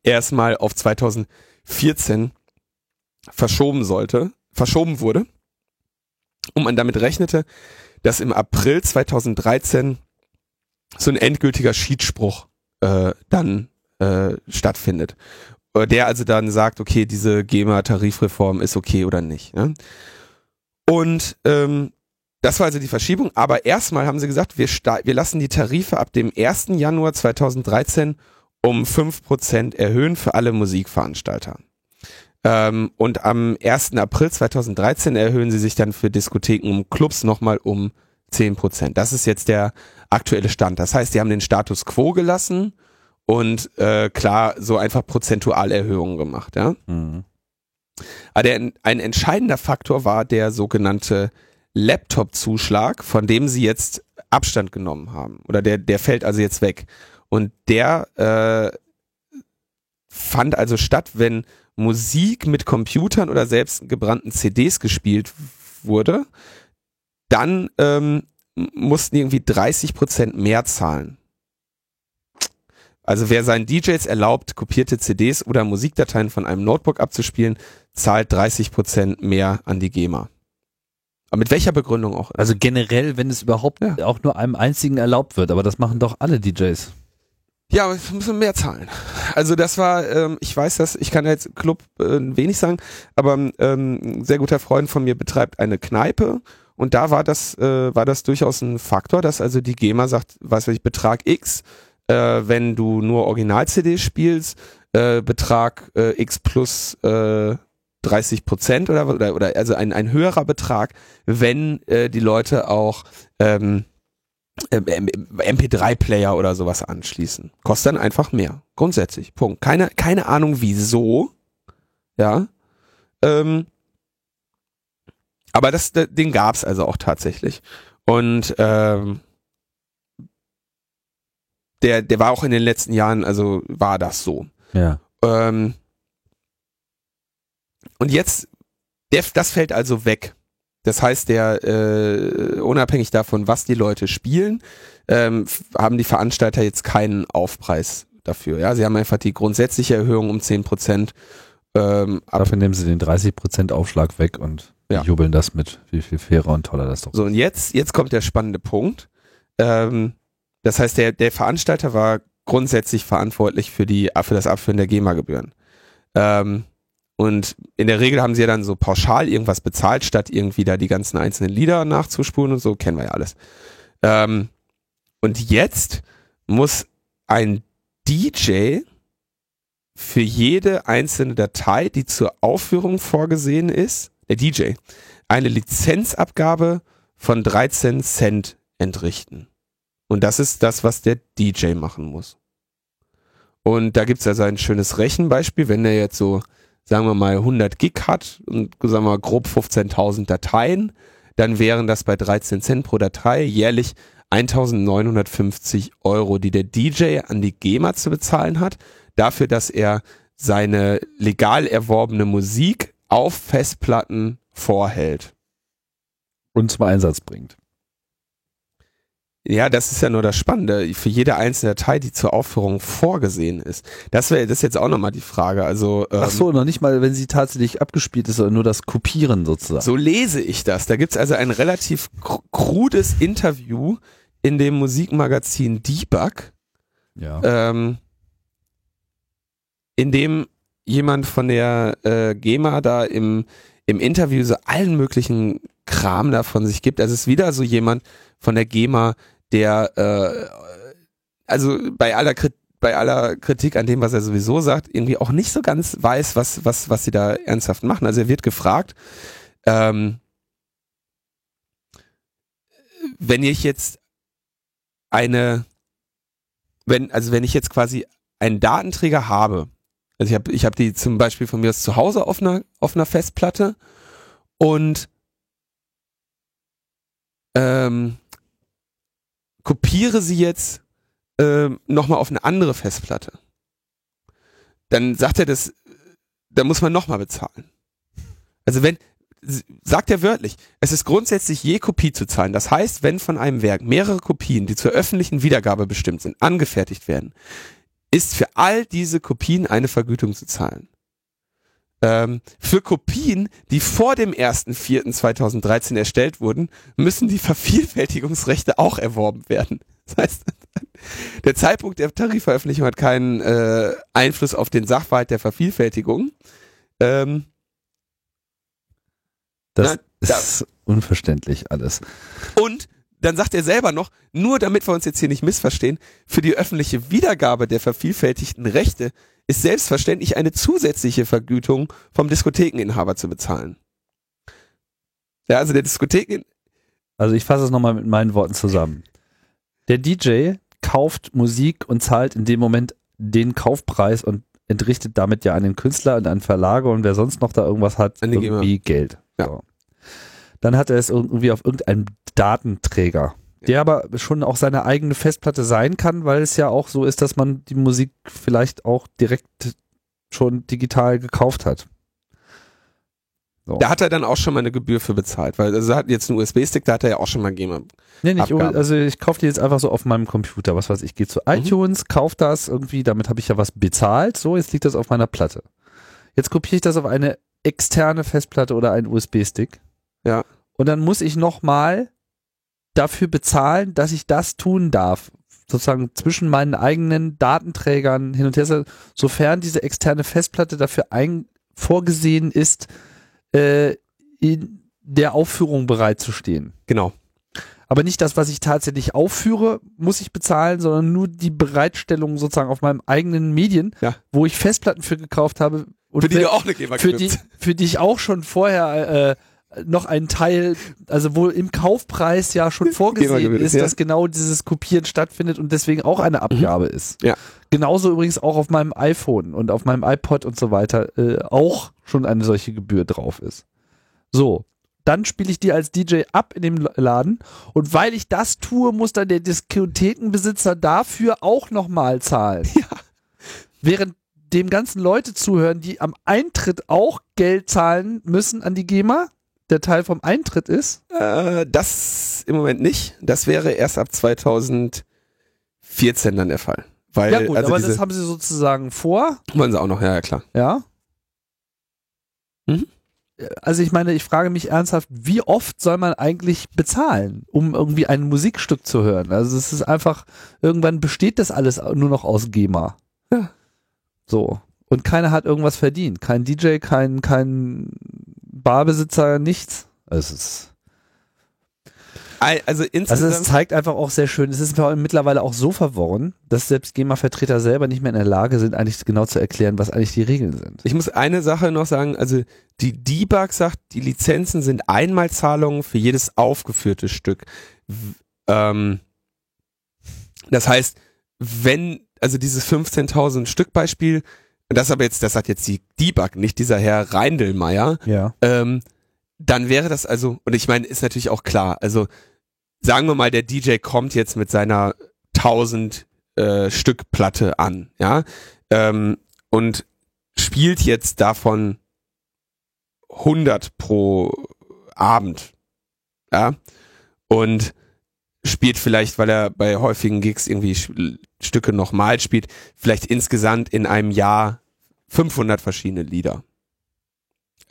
erstmal auf 2014 verschoben sollte, verschoben wurde und man damit rechnete, dass im April 2013 so ein endgültiger Schiedsspruch äh, dann äh, stattfindet. Der also dann sagt, okay, diese GEMA-Tarifreform ist okay oder nicht. Ne? Und ähm, das war also die Verschiebung, aber erstmal haben sie gesagt, wir, wir lassen die Tarife ab dem 1. Januar 2013 um 5% erhöhen für alle Musikveranstalter. Ähm, und am 1. April 2013 erhöhen sie sich dann für Diskotheken und Clubs nochmal um 10%. Das ist jetzt der aktuelle Stand. Das heißt, die haben den Status quo gelassen und äh, klar so einfach prozentual Erhöhungen gemacht. Ja? Mhm. Aber der, ein entscheidender Faktor war der sogenannte Laptop-Zuschlag, von dem sie jetzt Abstand genommen haben. Oder der, der fällt also jetzt weg. Und der äh, fand also statt, wenn Musik mit Computern oder selbst gebrannten CDs gespielt wurde, dann ähm, mussten irgendwie 30 Prozent mehr zahlen. Also wer seinen DJs erlaubt, kopierte CDs oder Musikdateien von einem Notebook abzuspielen, zahlt 30 Prozent mehr an die GEMA. Aber mit welcher Begründung auch? Also generell, wenn es überhaupt Ja. auch nur einem einzigen erlaubt wird, aber das machen doch alle DJs. Ja, aber wir müssen mehr zahlen. Also das war, ähm, ich weiß das, ich kann jetzt Club äh, wenig sagen, aber ähm, ein sehr guter Freund von mir betreibt eine Kneipe und da war das, äh, war das durchaus ein Faktor, dass also die GEMA sagt, weiß ich, Betrag X, äh, wenn du nur Original-CDs spielst, äh, Betrag äh, X plus äh, 30 Prozent oder, oder, oder also ein, ein höherer Betrag, wenn äh, die Leute auch ähm, ähm, MP3-Player oder sowas anschließen. Kostet dann einfach mehr. Grundsätzlich. Punkt. Keine, keine Ahnung wieso. Ja. Ähm, aber das, den gab's also auch tatsächlich. Und ähm, der, der war auch in den letzten Jahren, also war das so. Ja. Ähm, und jetzt, der, das fällt also weg. Das heißt, der äh, unabhängig davon, was die Leute spielen, ähm, haben die Veranstalter jetzt keinen Aufpreis dafür. Ja, sie haben einfach die grundsätzliche Erhöhung um 10 Prozent. Ähm. Dafür nehmen sie den 30% Aufschlag weg und Ja. jubeln das mit, wie viel fairer und toller das doch So und jetzt, jetzt kommt der spannende Punkt. Ähm, das heißt, der, der Veranstalter war grundsätzlich verantwortlich für die für das Abführen der GEMA-Gebühren. Ähm, und in der Regel haben sie ja dann so pauschal irgendwas bezahlt, statt irgendwie da die ganzen einzelnen Lieder nachzuspulen und so, kennen wir ja alles. Ähm, und jetzt muss ein DJ für jede einzelne Datei, die zur Aufführung vorgesehen ist, der DJ, eine Lizenzabgabe von 13 Cent entrichten. Und das ist das, was der DJ machen muss. Und da gibt's also ein schönes Rechenbeispiel, wenn der jetzt so, sagen wir mal, 100 Gig hat und sagen wir mal grob 15.000 Dateien, dann wären das bei 13 Cent pro Datei jährlich 1950 Euro, die der DJ an die GEMA zu bezahlen hat, dafür, dass er seine legal erworbene Musik auf Festplatten vorhält. und zum Einsatz bringt. Ja, das ist ja nur das Spannende. Für jede einzelne Datei, die zur Aufführung vorgesehen ist. Das wäre das ist jetzt auch nochmal die Frage. Also ähm, Ach so, noch nicht mal, wenn sie tatsächlich abgespielt ist, sondern nur das Kopieren sozusagen. so lese ich das. Da gibt's also ein relativ kr- krudes Interview in dem Musikmagazin Debug, Ja. ähm, in dem jemand von der äh, GEMA da im, im Interview so allen möglichen Kram da von sich gibt. Also es ist wieder so jemand von der GEMA, der äh, also bei aller Kritik bei aller Kritik an dem, was er sowieso sagt, irgendwie auch nicht so ganz weiß, was, was, was sie da ernsthaft machen. Also er wird gefragt, ähm, wenn ich jetzt eine, wenn, also wenn ich jetzt quasi einen Datenträger habe, also ich habe ich hab die zum Beispiel von mir aus zu Hause auf einer, auf einer Festplatte und ähm, kopiere sie jetzt ähm, nochmal auf eine andere Festplatte. Dann sagt er das, da muss man nochmal bezahlen. Also wenn, sagt er wörtlich, es ist grundsätzlich je Kopie zu zahlen. Das heißt, wenn von einem Werk mehrere Kopien, die zur öffentlichen Wiedergabe bestimmt sind, angefertigt werden, ist für all diese Kopien eine Vergütung zu zahlen. Ähm, für Kopien, die vor dem 1.4.2013 erstellt wurden, müssen die Vervielfältigungsrechte auch erworben werden. Das heißt, der Zeitpunkt der Tarifveröffentlichung hat keinen äh, Einfluss auf den Sachverhalt der Vervielfältigung. Ähm, Das Na, da- ist unverständlich alles. Und dann sagt er selber noch, nur damit wir uns jetzt hier nicht missverstehen, für die öffentliche Wiedergabe der vervielfältigten Rechte ist selbstverständlich eine zusätzliche Vergütung vom Diskothekeninhaber zu bezahlen. Ja, also der Diskotheken, Also ich fasse es nochmal mit meinen Worten zusammen. Der DJ kauft Musik und zahlt in dem Moment den Kaufpreis und entrichtet damit ja an den Künstler und an Verlage und wer sonst noch da irgendwas hat, irgendwie Geld. Ja. So. Dann hat er es irgendwie auf irgendeinem Datenträger, der aber schon auch seine eigene Festplatte sein kann, weil es ja auch so ist, dass man die Musik vielleicht auch direkt schon digital gekauft hat. So. Da hat er dann auch schon mal eine Gebühr für bezahlt, weil also er hat jetzt einen USB-Stick, da hat er ja auch schon mal GEMA. Nee, nicht, Abgabe. also ich kaufe die jetzt einfach so auf meinem Computer. Was weiß ich, gehe zu iTunes, kauf das irgendwie, damit habe ich ja was bezahlt. So, jetzt liegt das auf meiner Platte. Jetzt kopiere ich das auf eine externe Festplatte oder einen USB-Stick. Ja. Und dann muss ich nochmal dafür bezahlen, dass ich das tun darf. Sozusagen zwischen meinen eigenen Datenträgern hin und her, sofern diese externe Festplatte dafür ein, vorgesehen ist, äh, in der Aufführung bereitzustehen. Genau. Aber nicht das, was ich tatsächlich aufführe, muss ich bezahlen, sondern nur die Bereitstellung sozusagen auf meinem eigenen Medien, Ja. wo ich Festplatten für gekauft habe. Und Für die du auch eine GEMA für die, für die ich auch schon vorher äh, noch einen Teil, also wohl im Kaufpreis ja schon vorgesehen gewinnt, ist, ja. dass genau dieses Kopieren stattfindet und deswegen auch eine Abgabe ist. Ja. Genauso übrigens auch auf meinem iPhone und auf meinem iPod und so weiter äh, auch schon eine solche Gebühr drauf ist. So, dann spiele ich die als DJ ab in dem Laden und weil ich das tue, muss dann der Diskothekenbesitzer dafür auch nochmal zahlen. Ja. Während dem ganzen Leute zuhören, die am Eintritt auch Geld zahlen müssen an die GEMA, der Teil vom Eintritt ist. Äh, das im Moment nicht. Das wäre erst ab 2014 dann der Fall. Weil, ja gut, also aber diese, das haben sie sozusagen vor, wollen sie auch noch, ja, ja klar. ja. Mhm. Also ich meine, ich frage mich ernsthaft, wie oft soll man eigentlich bezahlen, um irgendwie ein Musikstück zu hören? Also es ist einfach, irgendwann besteht das alles nur noch aus GEMA. Ja. So. Und keiner hat irgendwas verdient. Kein DJ, kein, kein Barbesitzer, nichts. Also es ist Al- Also Also es zeigt einfach auch sehr schön, es ist mittlerweile auch so verworren, dass selbst GEMA-Vertreter selber nicht mehr in der Lage sind, eigentlich genau zu erklären, was eigentlich die Regeln sind. ich muss eine Sache noch sagen, also die Debug sagt, die Lizenzen sind Einmalzahlungen für jedes aufgeführte Stück. Ähm, das heißt, wenn, also dieses 15.000 Stück Beispiel, das aber jetzt, das sagt jetzt die Debug, nicht dieser Herr Reindelmeier, Ja. ähm, dann wäre das also, und ich meine, ist natürlich auch klar, also sagen wir mal, der DJ kommt jetzt mit seiner 1000 äh, Stück Platte an, ja, ähm, und spielt jetzt davon 100 pro Abend, ja, und spielt vielleicht, weil er bei häufigen Gigs irgendwie Stücke nochmal spielt, vielleicht insgesamt in einem Jahr 500 verschiedene Lieder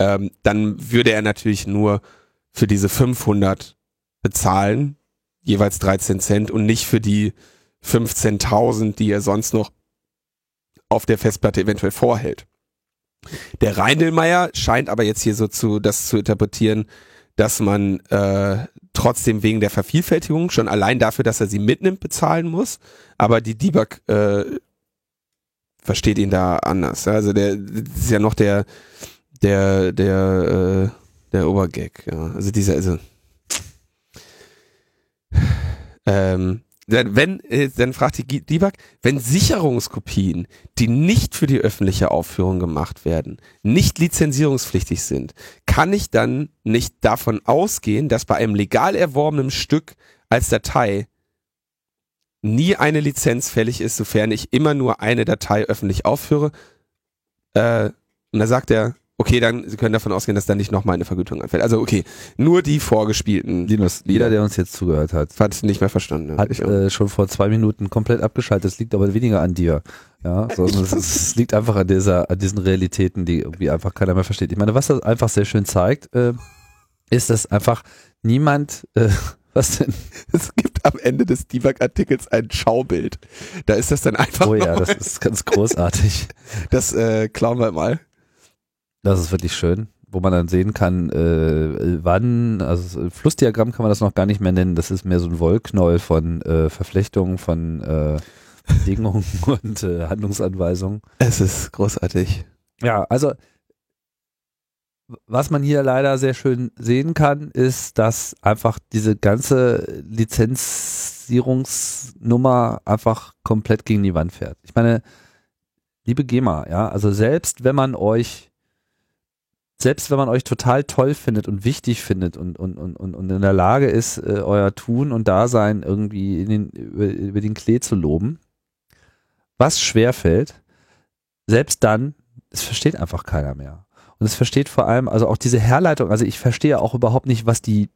ähm, dann würde er natürlich nur für diese 500 bezahlen, jeweils 13 Cent und nicht für die 15.000, die er sonst noch auf der Festplatte eventuell vorhält. Der Reindelmeier scheint aber jetzt hier so zu, das zu interpretieren, dass man äh, trotzdem wegen der Vervielfältigung schon allein dafür, dass er sie mitnimmt, bezahlen muss, aber die Debug äh, versteht ihn da anders. Also der ist ja noch der der der äh, der Obergag, ja. Also dieser also ähm, wenn äh, dann fragt die Debug, wenn Sicherungskopien, die nicht für die öffentliche Aufführung gemacht werden, nicht lizenzierungspflichtig sind, kann ich dann nicht davon ausgehen, dass bei einem legal erworbenen Stück als Datei nie eine Lizenz fällig ist, sofern ich immer nur eine Datei öffentlich aufführe. Äh, und da sagt er, okay, dann Sie können davon ausgehen, dass da nicht nochmal eine Vergütung anfällt. Also okay, nur die vorgespielten. Linus, Lieder. jeder, der uns jetzt zugehört hat, Hat nicht mehr verstanden. hat äh, schon vor zwei Minuten komplett abgeschaltet. Das liegt aber weniger an dir. Ja, sondern es, es liegt einfach an dieser, an diesen Realitäten, die irgendwie einfach keiner mehr versteht. Ich meine, was das einfach sehr schön zeigt, äh, ist, dass einfach niemand, äh, was denn? es gibt am Ende des Debug-Artikels ein Schaubild. Da ist das dann einfach. Oh ja, das ist ganz großartig. das äh, klauen wir mal. Das ist wirklich schön, wo man dann sehen kann, äh, wann, also Flussdiagramm kann man das noch gar nicht mehr nennen, das ist mehr so ein Wollknäuel von äh, Verflechtungen, von äh, Bedingungen und äh, Handlungsanweisungen. Es ist großartig. Ja, also was man hier leider sehr schön sehen kann, ist, dass einfach diese ganze Lizenzierungsnummer einfach komplett gegen die Wand fährt. Ich meine, liebe GEMA, ja, also selbst wenn man euch, selbst wenn man euch total toll findet und wichtig findet und, und, und, und in der Lage ist, äh, euer Tun und Dasein irgendwie den, über, über den Klee zu loben, was schwerfällt, selbst dann, es versteht einfach keiner mehr. Und es versteht vor allem, also auch diese Herleitung, also ich verstehe auch überhaupt nicht, was die,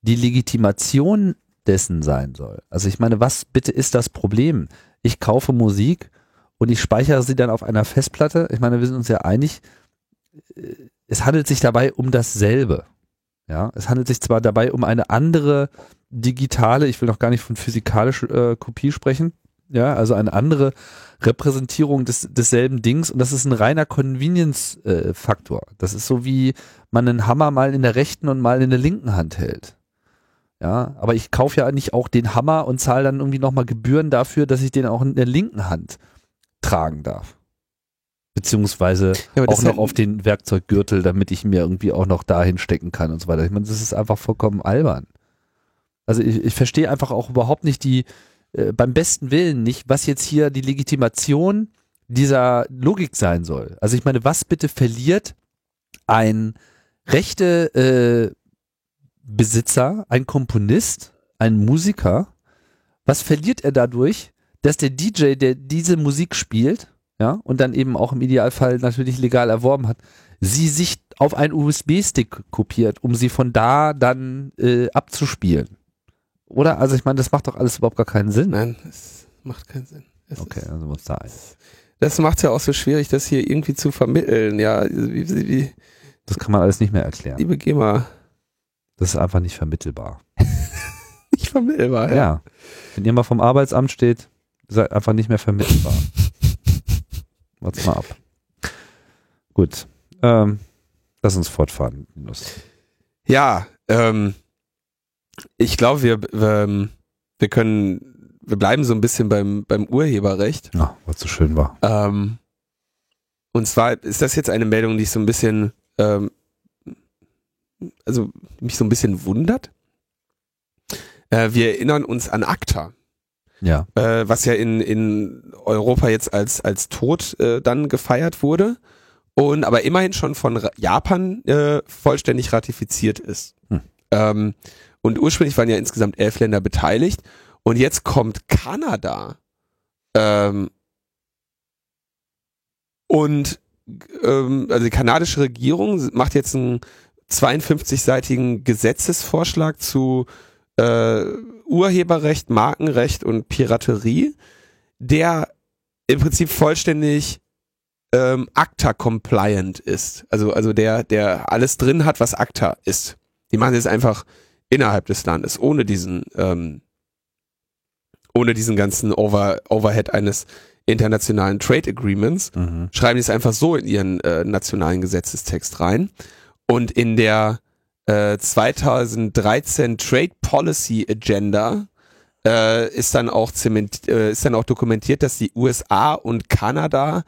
die Legitimation dessen sein soll. Also ich meine, was bitte ist das Problem? Ich kaufe Musik und ich speichere sie dann auf einer Festplatte. Ich meine, wir sind uns ja einig, äh, es handelt sich dabei um dasselbe. Ja, es handelt sich zwar dabei um eine andere digitale, ich will noch gar nicht von physikalischer äh, Kopie sprechen, ja, also eine andere Repräsentierung des, desselben Dings und das ist ein reiner Convenience-Faktor. Äh, das ist so wie man einen Hammer mal in der rechten und mal in der linken Hand hält. Ja, aber ich kaufe ja nicht auch den Hammer und zahle dann irgendwie nochmal Gebühren dafür, dass ich den auch in der linken Hand tragen darf. Beziehungsweise ja, auch noch auf den Werkzeuggürtel, damit ich mir irgendwie auch noch dahin stecken kann und so weiter. Ich meine, das ist einfach vollkommen albern. Also ich, ich verstehe einfach auch überhaupt nicht die, äh, beim besten Willen nicht, was jetzt hier die Legitimation dieser Logik sein soll. Also ich meine, was bitte verliert ein rechte äh, Besitzer, ein Komponist, ein Musiker, was verliert er dadurch, dass der DJ, der diese Musik spielt, ja, und dann eben auch im Idealfall natürlich legal erworben hat, sie sich auf einen USB-Stick kopiert, um sie von da dann äh, abzuspielen. Oder? Also ich meine, das macht doch alles überhaupt gar keinen Sinn. Nein, es macht keinen Sinn. Es okay, also muss da ein. Das macht es ja auch so schwierig, das hier irgendwie zu vermitteln. Ja, wie, wie, das kann man alles nicht mehr erklären. Liebe GEMA, das ist einfach nicht vermittelbar. nicht vermittelbar, ja. ja. Wenn ihr mal vom Arbeitsamt steht, seid einfach nicht mehr vermittelbar. Warte mal ab. Gut. Ähm, lass uns fortfahren. Ja, ähm, ich glaube, wir, wir, ähm, wir können, wir bleiben so ein bisschen beim, beim Urheberrecht. Ja, was so schön war. Ähm, und zwar ist das jetzt eine Meldung, die ich so ein bisschen ähm, also mich so ein bisschen wundert. Äh, wir erinnern uns an ACTA. Ja. Äh, was ja in, in Europa jetzt als, als tot äh, dann gefeiert wurde und aber immerhin schon von Japan äh, vollständig ratifiziert ist. Hm. Ähm, und ursprünglich waren ja insgesamt elf Länder beteiligt und jetzt kommt Kanada ähm, und ähm, also die kanadische Regierung macht jetzt ein 52-seitigen Gesetzesvorschlag zu äh, Urheberrecht, Markenrecht und Piraterie, der im Prinzip vollständig ähm, ACTA-compliant ist. Also, also der, der alles drin hat, was ACTA ist. Die machen jetzt einfach innerhalb des Landes, ohne diesen, ähm, ohne diesen ganzen Over, Overhead eines internationalen Trade Agreements, mhm. schreiben die es einfach so in ihren äh, nationalen Gesetzestext rein. Und in der äh, 2013 Trade Policy Agenda äh, ist dann auch zement, äh, ist dann auch dokumentiert, dass die USA und Kanada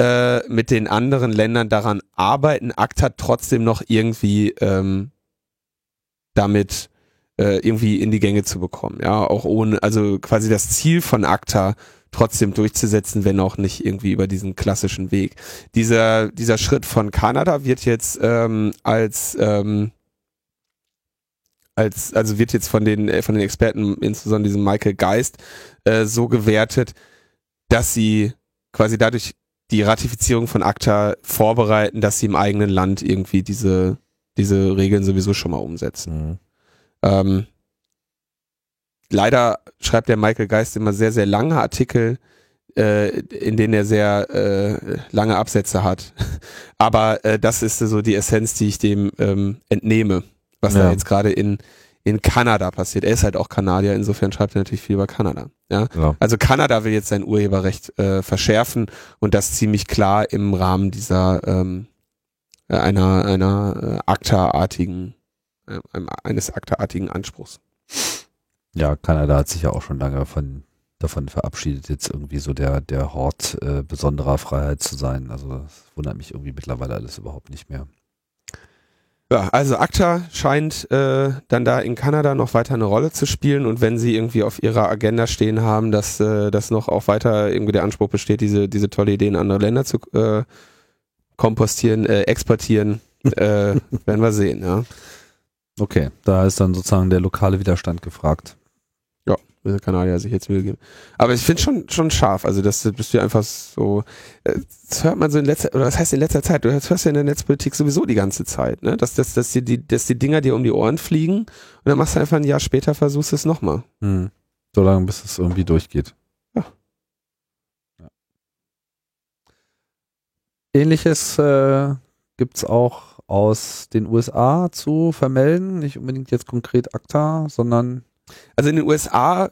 äh, mit den anderen Ländern daran arbeiten, ACTA trotzdem noch irgendwie ähm, damit äh, irgendwie in die Gänge zu bekommen. Ja, auch ohne, also quasi das Ziel von ACTA trotzdem durchzusetzen, wenn auch nicht irgendwie über diesen klassischen Weg. Dieser, dieser Schritt von Kanada wird jetzt ähm, als ähm, als, also wird jetzt von den, äh, von den Experten, insbesondere diesem Michael Geist, äh, so gewertet, dass sie quasi dadurch die Ratifizierung von ACTA vorbereiten, dass sie im eigenen Land irgendwie diese, diese Regeln sowieso schon mal umsetzen. Mhm. Ähm, leider schreibt der Michael Geist immer sehr, sehr lange Artikel, äh, in denen er sehr äh, lange Absätze hat. Aber äh, das ist so die Essenz, die ich dem ähm, entnehme, was ja. da jetzt gerade in, in Kanada passiert. Er ist halt auch Kanadier, insofern schreibt er natürlich viel über Kanada. Ja? ja. Also Kanada will jetzt sein Urheberrecht äh, verschärfen und das ziemlich klar im Rahmen dieser ähm, äh, einer einer äh, ACTA-artigen äh, eines ACTA-artigen Anspruchs. Ja, Kanada hat sich ja auch schon lange von, davon verabschiedet, jetzt irgendwie so der, der Hort äh, besonderer Freiheit zu sein. Also das wundert mich irgendwie mittlerweile alles überhaupt nicht mehr. Ja, also ACTA scheint äh, dann da in Kanada noch weiter eine Rolle zu spielen und wenn sie irgendwie auf ihrer Agenda stehen haben, dass äh, das noch auch weiter irgendwie der Anspruch besteht, diese, diese tolle Idee in andere Länder zu äh, kompostieren, äh, exportieren, äh, werden wir sehen, ja. Okay, da ist dann sozusagen der lokale Widerstand gefragt. Ja, will der Kanadier sich jetzt Mühe geben. Aber ich finde schon schon scharf, also das bist du einfach so, äh, das hört man so in letzter, oder was heißt in letzter Zeit, du hörst ja in der Netzpolitik sowieso die ganze Zeit, ne? Dass, dass, dass, die, dass die Dinger dir um die Ohren fliegen und dann machst du einfach ein Jahr später, versuchst es nochmal. Hm. Solange bis es irgendwie durchgeht. Ja. ja. Ähnliches äh, gibt es auch aus den USA zu vermelden, nicht unbedingt jetzt konkret ACTA, sondern Also in den USA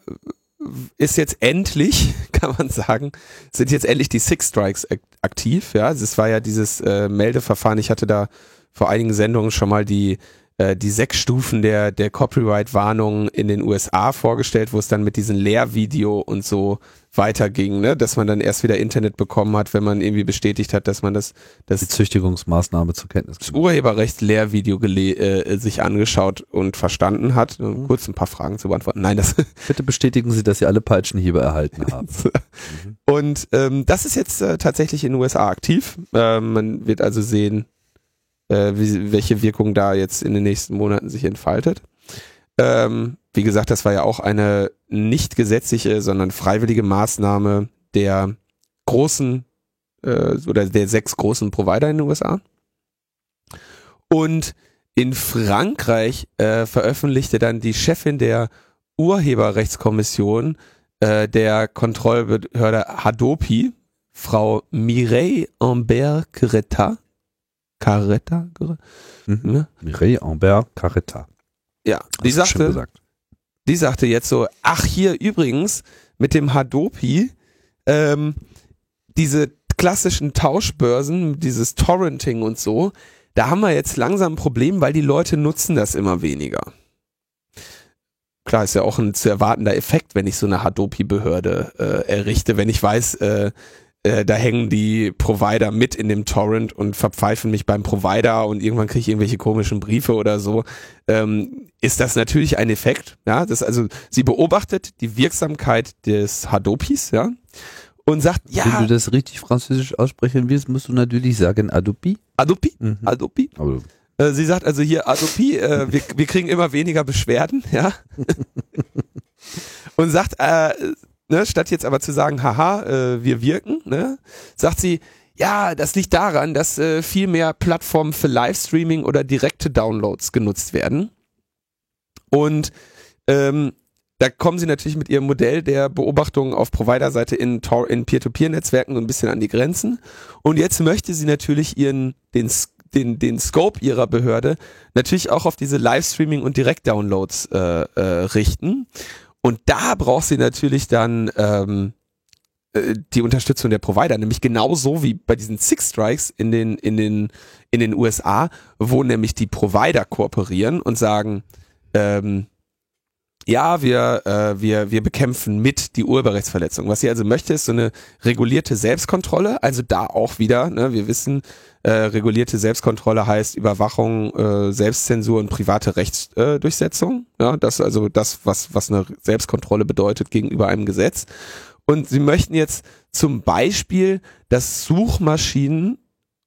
ist jetzt endlich, kann man sagen, sind jetzt endlich die Six Strikes ak- aktiv. Ja, es war ja dieses äh, Meldeverfahren. Ich hatte da vor einigen Sendungen schon mal die äh, die sechs Stufen der der Copyright-Warnung in den USA vorgestellt, wo es dann mit diesem Lehrvideo und so weiterging, ne, dass man dann erst wieder Internet bekommen hat, wenn man irgendwie bestätigt hat, dass man das die das Züchtigungsmaßnahme zur Kenntnis das genommen. Urheberrecht Lehrvideo gele- äh, sich angeschaut und verstanden hat. Kurz ein paar Fragen zu beantworten. Nein, das Bitte bestätigen Sie, dass Sie alle Peitschenhiebe erhalten haben. Mhm. Und ähm, das ist jetzt äh, tatsächlich in den USA aktiv. Ähm, man wird also sehen, äh, wie, welche Wirkung da jetzt in den nächsten Monaten sich entfaltet. Ähm, wie gesagt, das war ja auch eine nicht gesetzliche, sondern freiwillige Maßnahme der großen äh, oder der sechs großen Provider in den USA. Und in Frankreich äh, veröffentlichte dann die Chefin der Urheberrechtskommission äh, der Kontrollbehörde Hadopi, Frau Mireille Ambert Caretta, Caretta, Mhm. ne? Mireille Ambert Carretta. ja, die sagte, gesagt. Die sagte jetzt so, ach hier übrigens mit dem Hadopi, ähm, diese klassischen Tauschbörsen, dieses Torrenting und so, da haben wir jetzt langsam ein Problem, weil die Leute nutzen das immer weniger. Klar, ist ja auch ein zu erwartender Effekt, wenn ich so eine Hadopi-Behörde äh, errichte, wenn ich weiß, äh, äh, da hängen die Provider mit in dem Torrent und verpfeifen mich beim Provider und irgendwann kriege ich irgendwelche komischen Briefe oder so, ähm, ist das natürlich ein Effekt. Ja, das also, sie beobachtet die Wirksamkeit des Hadopis, ja, und sagt, Wenn ja, du das richtig französisch aussprechen willst, musst du natürlich sagen Adopi. Adopi, Mhm. Adopi. Aber Äh, sie sagt also hier, Adopi, äh, wir, wir kriegen immer weniger Beschwerden, ja. Und sagt, äh, ne, statt jetzt aber zu sagen, haha, äh, wir wirken, ne, sagt sie, ja, das liegt daran, dass äh, viel mehr Plattformen für Livestreaming oder direkte Downloads genutzt werden. Und ähm, da kommen sie natürlich mit ihrem Modell der Beobachtung auf Provider-Seite in, in Peer-to-Peer-Netzwerken so ein bisschen an die Grenzen. Und jetzt möchte sie natürlich ihren, den, den, den Scope ihrer Behörde natürlich auch auf diese Livestreaming und Direkt-Downloads äh, äh, richten. Und da braucht sie natürlich dann ähm, äh, die Unterstützung der Provider, nämlich genauso wie bei diesen Six Strikes in den, in den, in den USA, wo nämlich die Provider kooperieren und sagen, ähm, ja, wir, äh, wir, wir bekämpfen mit die Urheberrechtsverletzung. Was sie also möchte, ist so eine regulierte Selbstkontrolle. Also da auch wieder, ne, wir wissen, äh, regulierte Selbstkontrolle heißt Überwachung, äh, Selbstzensur und private Rechtsdurchsetzung. Ja, das ist also das, was, was eine Selbstkontrolle bedeutet gegenüber einem Gesetz. Und sie möchten jetzt zum Beispiel, dass Suchmaschinen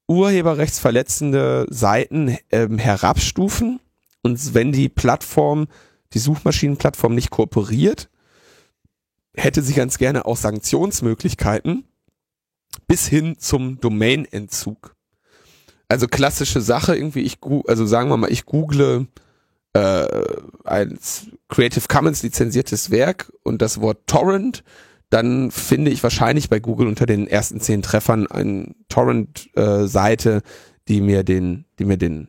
urheberrechtsverletzende Seiten ähm, herabstufen und wenn die Plattform, die Suchmaschinenplattform nicht kooperiert, hätte sie ganz gerne auch Sanktionsmöglichkeiten bis hin zum Domainentzug. Also klassische Sache irgendwie, ich also sagen wir mal, ich google äh, ein Creative Commons lizenziertes Werk und das Wort Torrent, dann finde ich wahrscheinlich bei Google unter den ersten zehn Treffern eine Torrent-Seite, die mir den, die mir den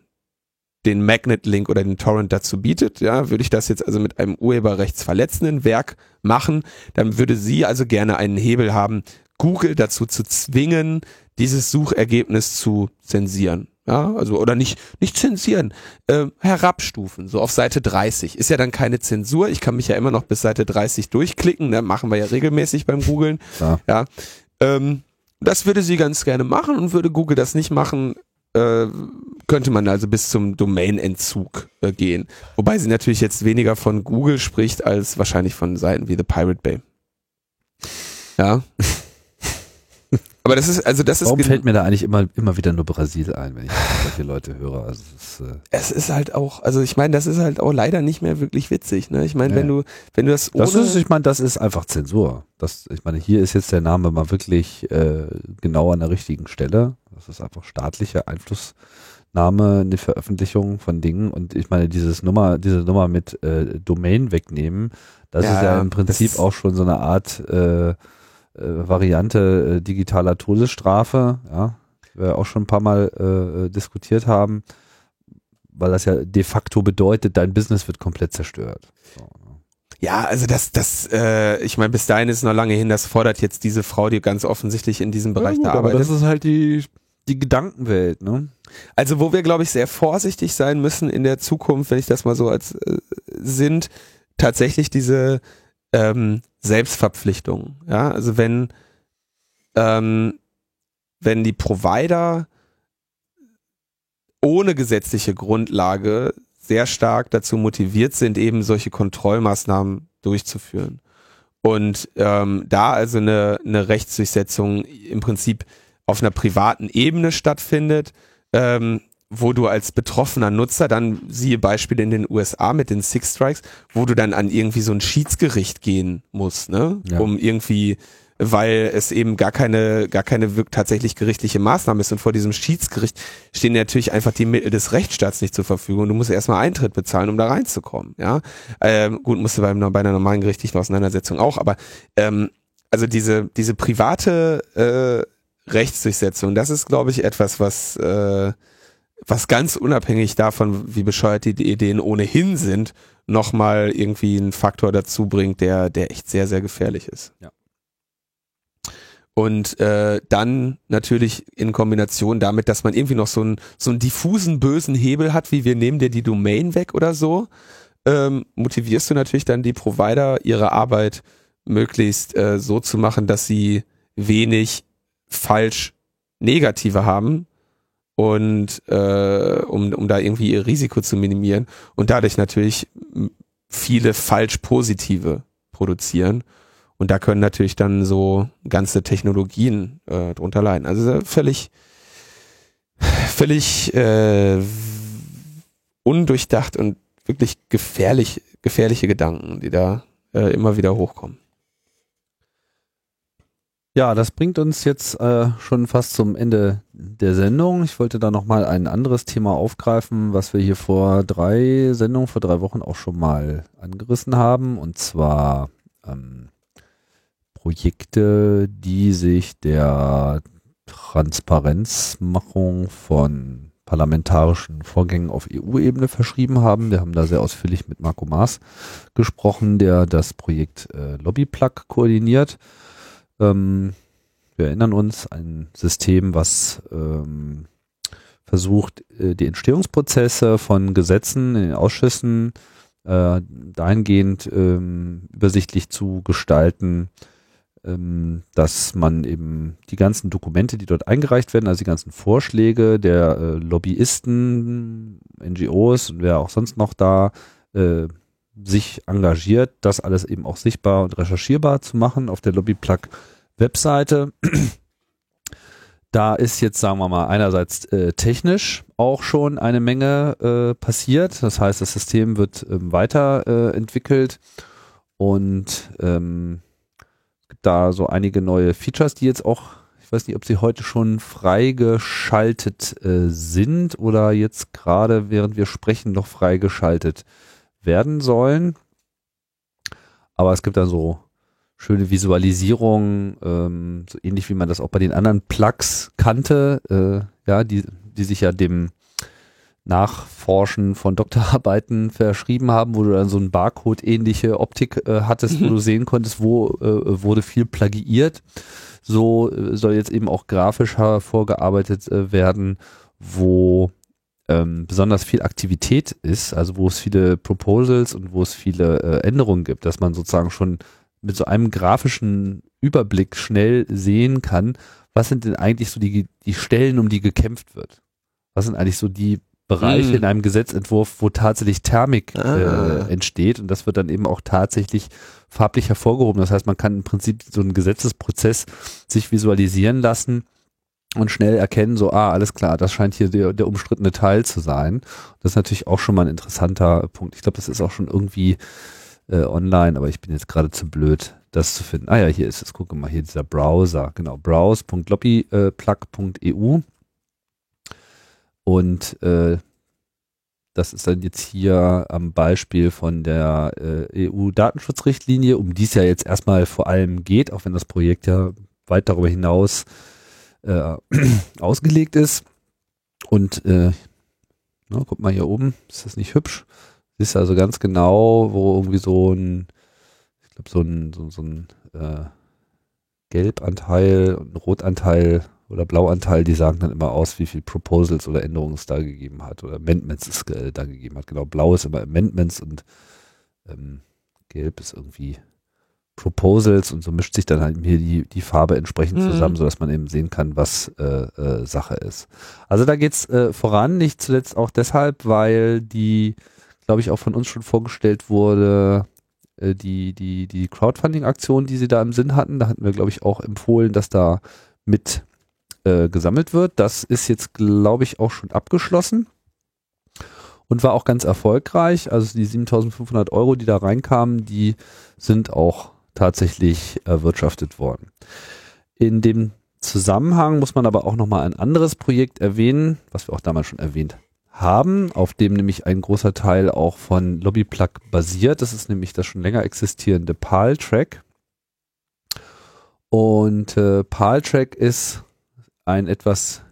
den Magnet-Link oder den Torrent dazu bietet, ja, würde ich das jetzt also mit einem urheberrechtsverletzenden Werk machen, dann würde sie also gerne einen Hebel haben, Google dazu zu zwingen, dieses Suchergebnis zu zensieren. Ja, also, oder nicht, nicht zensieren, äh, herabstufen, so auf Seite 30. Ist ja dann keine Zensur. Ich kann mich ja immer noch bis Seite 30 durchklicken, ne? machen wir ja regelmäßig beim Googlen. Klar. Ja. Ähm, das würde sie ganz gerne machen und würde Google das nicht machen, äh, könnte man also bis zum Domainentzug äh, gehen. Wobei sie natürlich jetzt weniger von Google spricht, als wahrscheinlich von Seiten wie The Pirate Bay. Ja. Aber das ist, also das Warum ist. fällt mir da eigentlich immer, immer wieder nur Brasil ein, wenn ich solche Leute höre? Also es, ist, äh es ist halt auch, also ich meine, das ist halt auch leider nicht mehr wirklich witzig. Ne? Ich meine, Ja. wenn du, wenn du das ohne, das ist, ich meine, das ist einfach Zensur. Das, ich meine, hier ist jetzt der Name mal wirklich äh, genau an der richtigen Stelle. Das ist einfach staatliche Einflussnahme in die Veröffentlichung von Dingen. Und ich meine, dieses Nummer, diese Nummer mit äh, Domain wegnehmen, das Ja, ist ja im Prinzip auch schon so eine Art äh, Variante äh, digitaler Todesstrafe, ja, wir auch schon ein paar Mal äh, äh, diskutiert haben, weil das ja de facto bedeutet, dein Business wird komplett zerstört. So, ne? Ja, also das, das, äh, ich meine, bis dahin ist noch lange hin, das fordert jetzt diese Frau, die ganz offensichtlich in diesem Bereich Ja, gut, da aber arbeitet. das ist halt die, die Gedankenwelt, ne? Also wo wir, glaube ich, sehr vorsichtig sein müssen in der Zukunft, wenn ich das mal so als äh, sind, tatsächlich diese ähm, Selbstverpflichtungen. Ja, also wenn ähm, wenn die Provider ohne gesetzliche Grundlage sehr stark dazu motiviert sind, eben solche Kontrollmaßnahmen durchzuführen. Und ähm, da also eine, eine Rechtsdurchsetzung im Prinzip auf einer privaten Ebene stattfindet, ähm, wo du als betroffener Nutzer dann, siehe Beispiele in den USA mit den Six Strikes, wo du dann an irgendwie so ein Schiedsgericht gehen musst, ne? Ja. Um irgendwie, weil es eben gar keine, gar keine tatsächlich gerichtliche Maßnahme ist und vor diesem Schiedsgericht stehen natürlich einfach die Mittel des Rechtsstaats nicht zur Verfügung. Du musst erstmal Eintritt bezahlen, um da reinzukommen, ja? Ähm, gut, musst du beim, bei einer normalen gerichtlichen Auseinandersetzung auch, aber ähm, also diese, diese private äh, Rechtsdurchsetzung, das ist, glaube ich, etwas, was, äh, was ganz unabhängig davon, wie bescheuert die Ideen ohnehin sind, nochmal irgendwie einen Faktor dazu bringt, der, der echt sehr, sehr gefährlich ist. Ja. Und äh, dann natürlich in Kombination damit, dass man irgendwie noch so einen, so einen diffusen, bösen Hebel hat, wie wir nehmen dir die Domain weg oder so, ähm, motivierst du natürlich dann die Provider, ihre Arbeit möglichst äh, so zu machen, dass sie wenig falsch Negative haben und äh, um, um da irgendwie ihr Risiko zu minimieren und dadurch natürlich viele falsch Positive produzieren. Und da können natürlich dann so ganze Technologien äh, drunter leiden. Also völlig, völlig äh, undurchdacht und wirklich gefährlich, gefährliche Gedanken, die da äh, immer wieder hochkommen. Ja, das bringt uns jetzt äh, schon fast zum Ende der Sendung. Ich wollte da nochmal ein anderes Thema aufgreifen, was wir hier vor drei Sendungen, vor drei Wochen auch schon mal angerissen haben, und zwar ähm, Projekte, die sich der Transparenzmachung von parlamentarischen Vorgängen auf EU-Ebene verschrieben haben. Wir haben da sehr ausführlich mit Marco Maas gesprochen, der das Projekt äh, Lobbyplug koordiniert. Ähm, wir erinnern uns, ein System, was ähm, versucht, äh, die Entstehungsprozesse von Gesetzen in den Ausschüssen äh, dahingehend ähm, übersichtlich zu gestalten, ähm, dass man eben die ganzen Dokumente, die dort eingereicht werden, also die ganzen Vorschläge der äh, Lobbyisten, NGOs und wer auch sonst noch da äh, sich engagiert, das alles eben auch sichtbar und recherchierbar zu machen auf der Lobbyplug Webseite. Da ist jetzt, sagen wir mal, einerseits äh, technisch auch schon eine Menge äh, passiert. Das heißt, das System wird ähm, weiterentwickelt äh, und ähm, gibt da so einige neue Features, die jetzt auch, ich weiß nicht, ob sie heute schon freigeschaltet äh, sind oder jetzt gerade, während wir sprechen, noch freigeschaltet werden sollen. Aber es gibt da so schöne Visualisierungen, ähm, so ähnlich wie man das auch bei den anderen Plugs kannte, äh, ja, die, die sich ja dem Nachforschen von Doktorarbeiten verschrieben haben, wo du dann so ein Barcode-ähnliche Optik äh, hattest, wo du sehen konntest, wo äh, wurde viel plagiiert. So äh, soll jetzt eben auch grafisch hervorgearbeitet äh, werden, wo ähm, besonders viel Aktivität ist, also wo es viele Proposals und wo es viele äh, Änderungen gibt, dass man sozusagen schon mit so einem grafischen Überblick schnell sehen kann, was sind denn eigentlich so die, die Stellen, um die gekämpft wird? Was sind eigentlich so die Bereiche Mhm. in einem Gesetzentwurf, wo tatsächlich Thermik Ah. äh, entsteht und das wird dann eben auch tatsächlich farblich hervorgehoben. Das heißt, man kann im Prinzip so einen Gesetzesprozess sich visualisieren lassen und schnell erkennen, so, ah, alles klar, das scheint hier der, der umstrittene Teil zu sein. Das ist natürlich auch schon mal ein interessanter Punkt. Ich glaube, das ist auch schon irgendwie äh, online, aber ich bin jetzt gerade zu blöd, das zu finden. Ah ja, hier ist es. Gucke mal, hier dieser Browser. Genau, browse.lobbyplug.eu. Und äh, das ist dann jetzt hier am Beispiel von der äh, EU-Datenschutzrichtlinie, um die es ja jetzt erstmal vor allem geht, auch wenn das Projekt ja weit darüber hinaus äh, ausgelegt ist. Und äh, na, guck mal hier oben, ist das nicht hübsch? Siehst also ganz genau, wo irgendwie so ein, ich glaube, so ein, so, so ein äh, Gelbanteil und ein Rotanteil oder Blauanteil, die sagen dann immer aus, wie viel Proposals oder Änderungen es da gegeben hat oder Amendments es äh, da gegeben hat. Genau, blau ist immer Amendments und ähm, gelb ist irgendwie Proposals und so mischt sich dann halt hier die, die Farbe entsprechend Mhm. zusammen, sodass man eben sehen kann, was äh, äh, Sache ist. Also da geht's äh, voran, nicht zuletzt auch deshalb, weil die, glaube ich, auch von uns schon vorgestellt wurde, äh, die, die, die Crowdfunding-Aktion, die sie da im Sinn hatten, da hatten wir, glaube ich, auch empfohlen, dass da mit äh, gesammelt wird. Das ist jetzt, glaube ich, auch schon abgeschlossen und war auch ganz erfolgreich. Also die 7500 Euro, die da reinkamen, die sind auch tatsächlich erwirtschaftet worden. In dem Zusammenhang muss man aber auch nochmal ein anderes Projekt erwähnen, was wir auch damals schon erwähnt haben, auf dem nämlich ein großer Teil auch von Lobbyplug basiert. Das ist nämlich das schon länger existierende PAL-Track. Und äh, PAL-Track ist ein etwas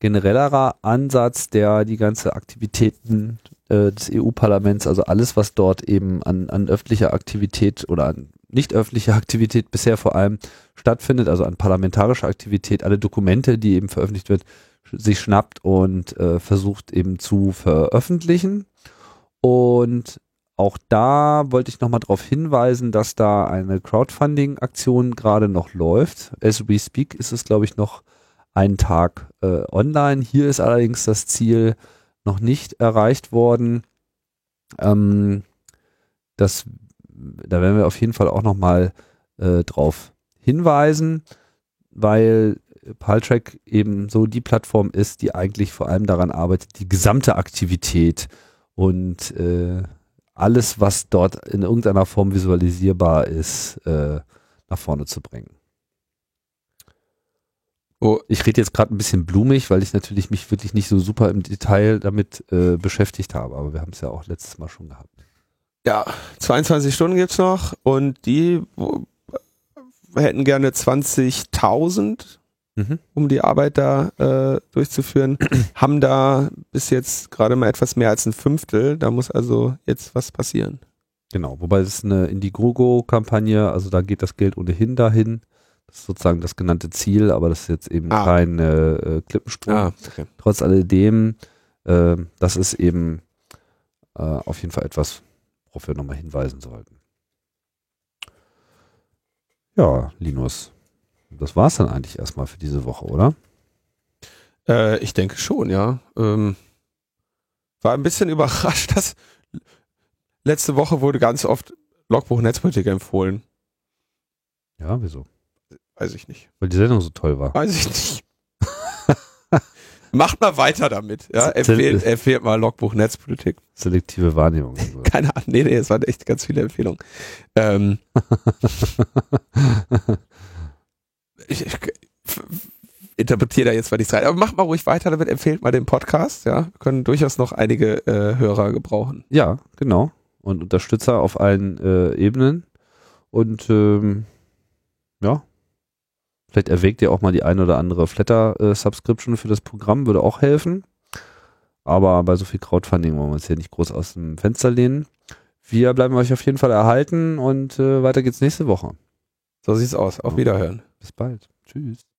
generellerer Ansatz, der die ganze Aktivitäten äh, des EU-Parlaments, also alles, was dort eben an, an öffentlicher Aktivität oder an nicht öffentlicher Aktivität bisher vor allem stattfindet, also an parlamentarischer Aktivität, alle Dokumente, die eben veröffentlicht wird, sich schnappt und äh, versucht eben zu veröffentlichen. Und auch da wollte ich nochmal darauf hinweisen, dass da eine Crowdfunding-Aktion gerade noch läuft. As we speak ist es, glaube ich, noch einen Tag äh, online. Hier ist allerdings das Ziel noch nicht erreicht worden. Ähm, das, da werden wir auf jeden Fall auch nochmal äh, drauf hinweisen, weil Paltrack eben so die Plattform ist, die eigentlich vor allem daran arbeitet, die gesamte Aktivität und äh, alles, was dort in irgendeiner Form visualisierbar ist, äh, nach vorne zu bringen. Oh. Ich rede jetzt gerade ein bisschen blumig, weil ich natürlich mich wirklich nicht so super im Detail damit äh, beschäftigt habe, aber wir haben es ja auch letztes Mal schon gehabt. Ja, 22 Stunden gibt's noch und die wo, hätten gerne 20.000, Mhm. um die Arbeit da äh, durchzuführen, haben da bis jetzt gerade mal etwas mehr als ein Fünftel. Da muss also jetzt was passieren. Genau, wobei es ist eine Indiegogo-Kampagne, also da geht das Geld ohnehin dahin. Das ist sozusagen das genannte Ziel, aber das ist jetzt eben Ah. kein äh, äh, Klippensprung. Ah, okay. Trotz alledem, äh, das ist eben äh, auf jeden Fall etwas, worauf wir nochmal hinweisen sollten. Ja, Linus, das war's dann eigentlich erstmal für diese Woche, oder? Äh, ich denke schon, ja. Ähm, war ein bisschen überrascht, dass letzte Woche wurde ganz oft Logbuch Netzpolitik empfohlen. Ja, wieso? Weiß ich nicht. Weil die Sendung so toll war. Weiß ich nicht. Macht mal weiter damit. Ja, empfehlt, empfehlt mal Logbuch Netzpolitik. Selektive Wahrnehmung. und so. Keine Ahnung. Nee, nee, es waren echt ganz viele Empfehlungen. Ähm, ich, ich interpretiere da jetzt mal nichts rein. Aber macht mal ruhig weiter damit. Empfehlt mal den Podcast. Ja, wir können durchaus noch einige äh, Hörer gebrauchen. Ja, genau. Und Unterstützer auf allen äh, Ebenen. Und ähm, ja, vielleicht erwägt ihr auch mal die ein oder andere Flatter-Subscription für das Programm, würde auch helfen. Aber bei so viel Crowdfunding wollen wir uns hier nicht groß aus dem Fenster lehnen. Wir bleiben euch auf jeden Fall erhalten und äh, weiter geht's nächste Woche. So sieht's aus. Auf Wiederhören. Bis bald. Tschüss.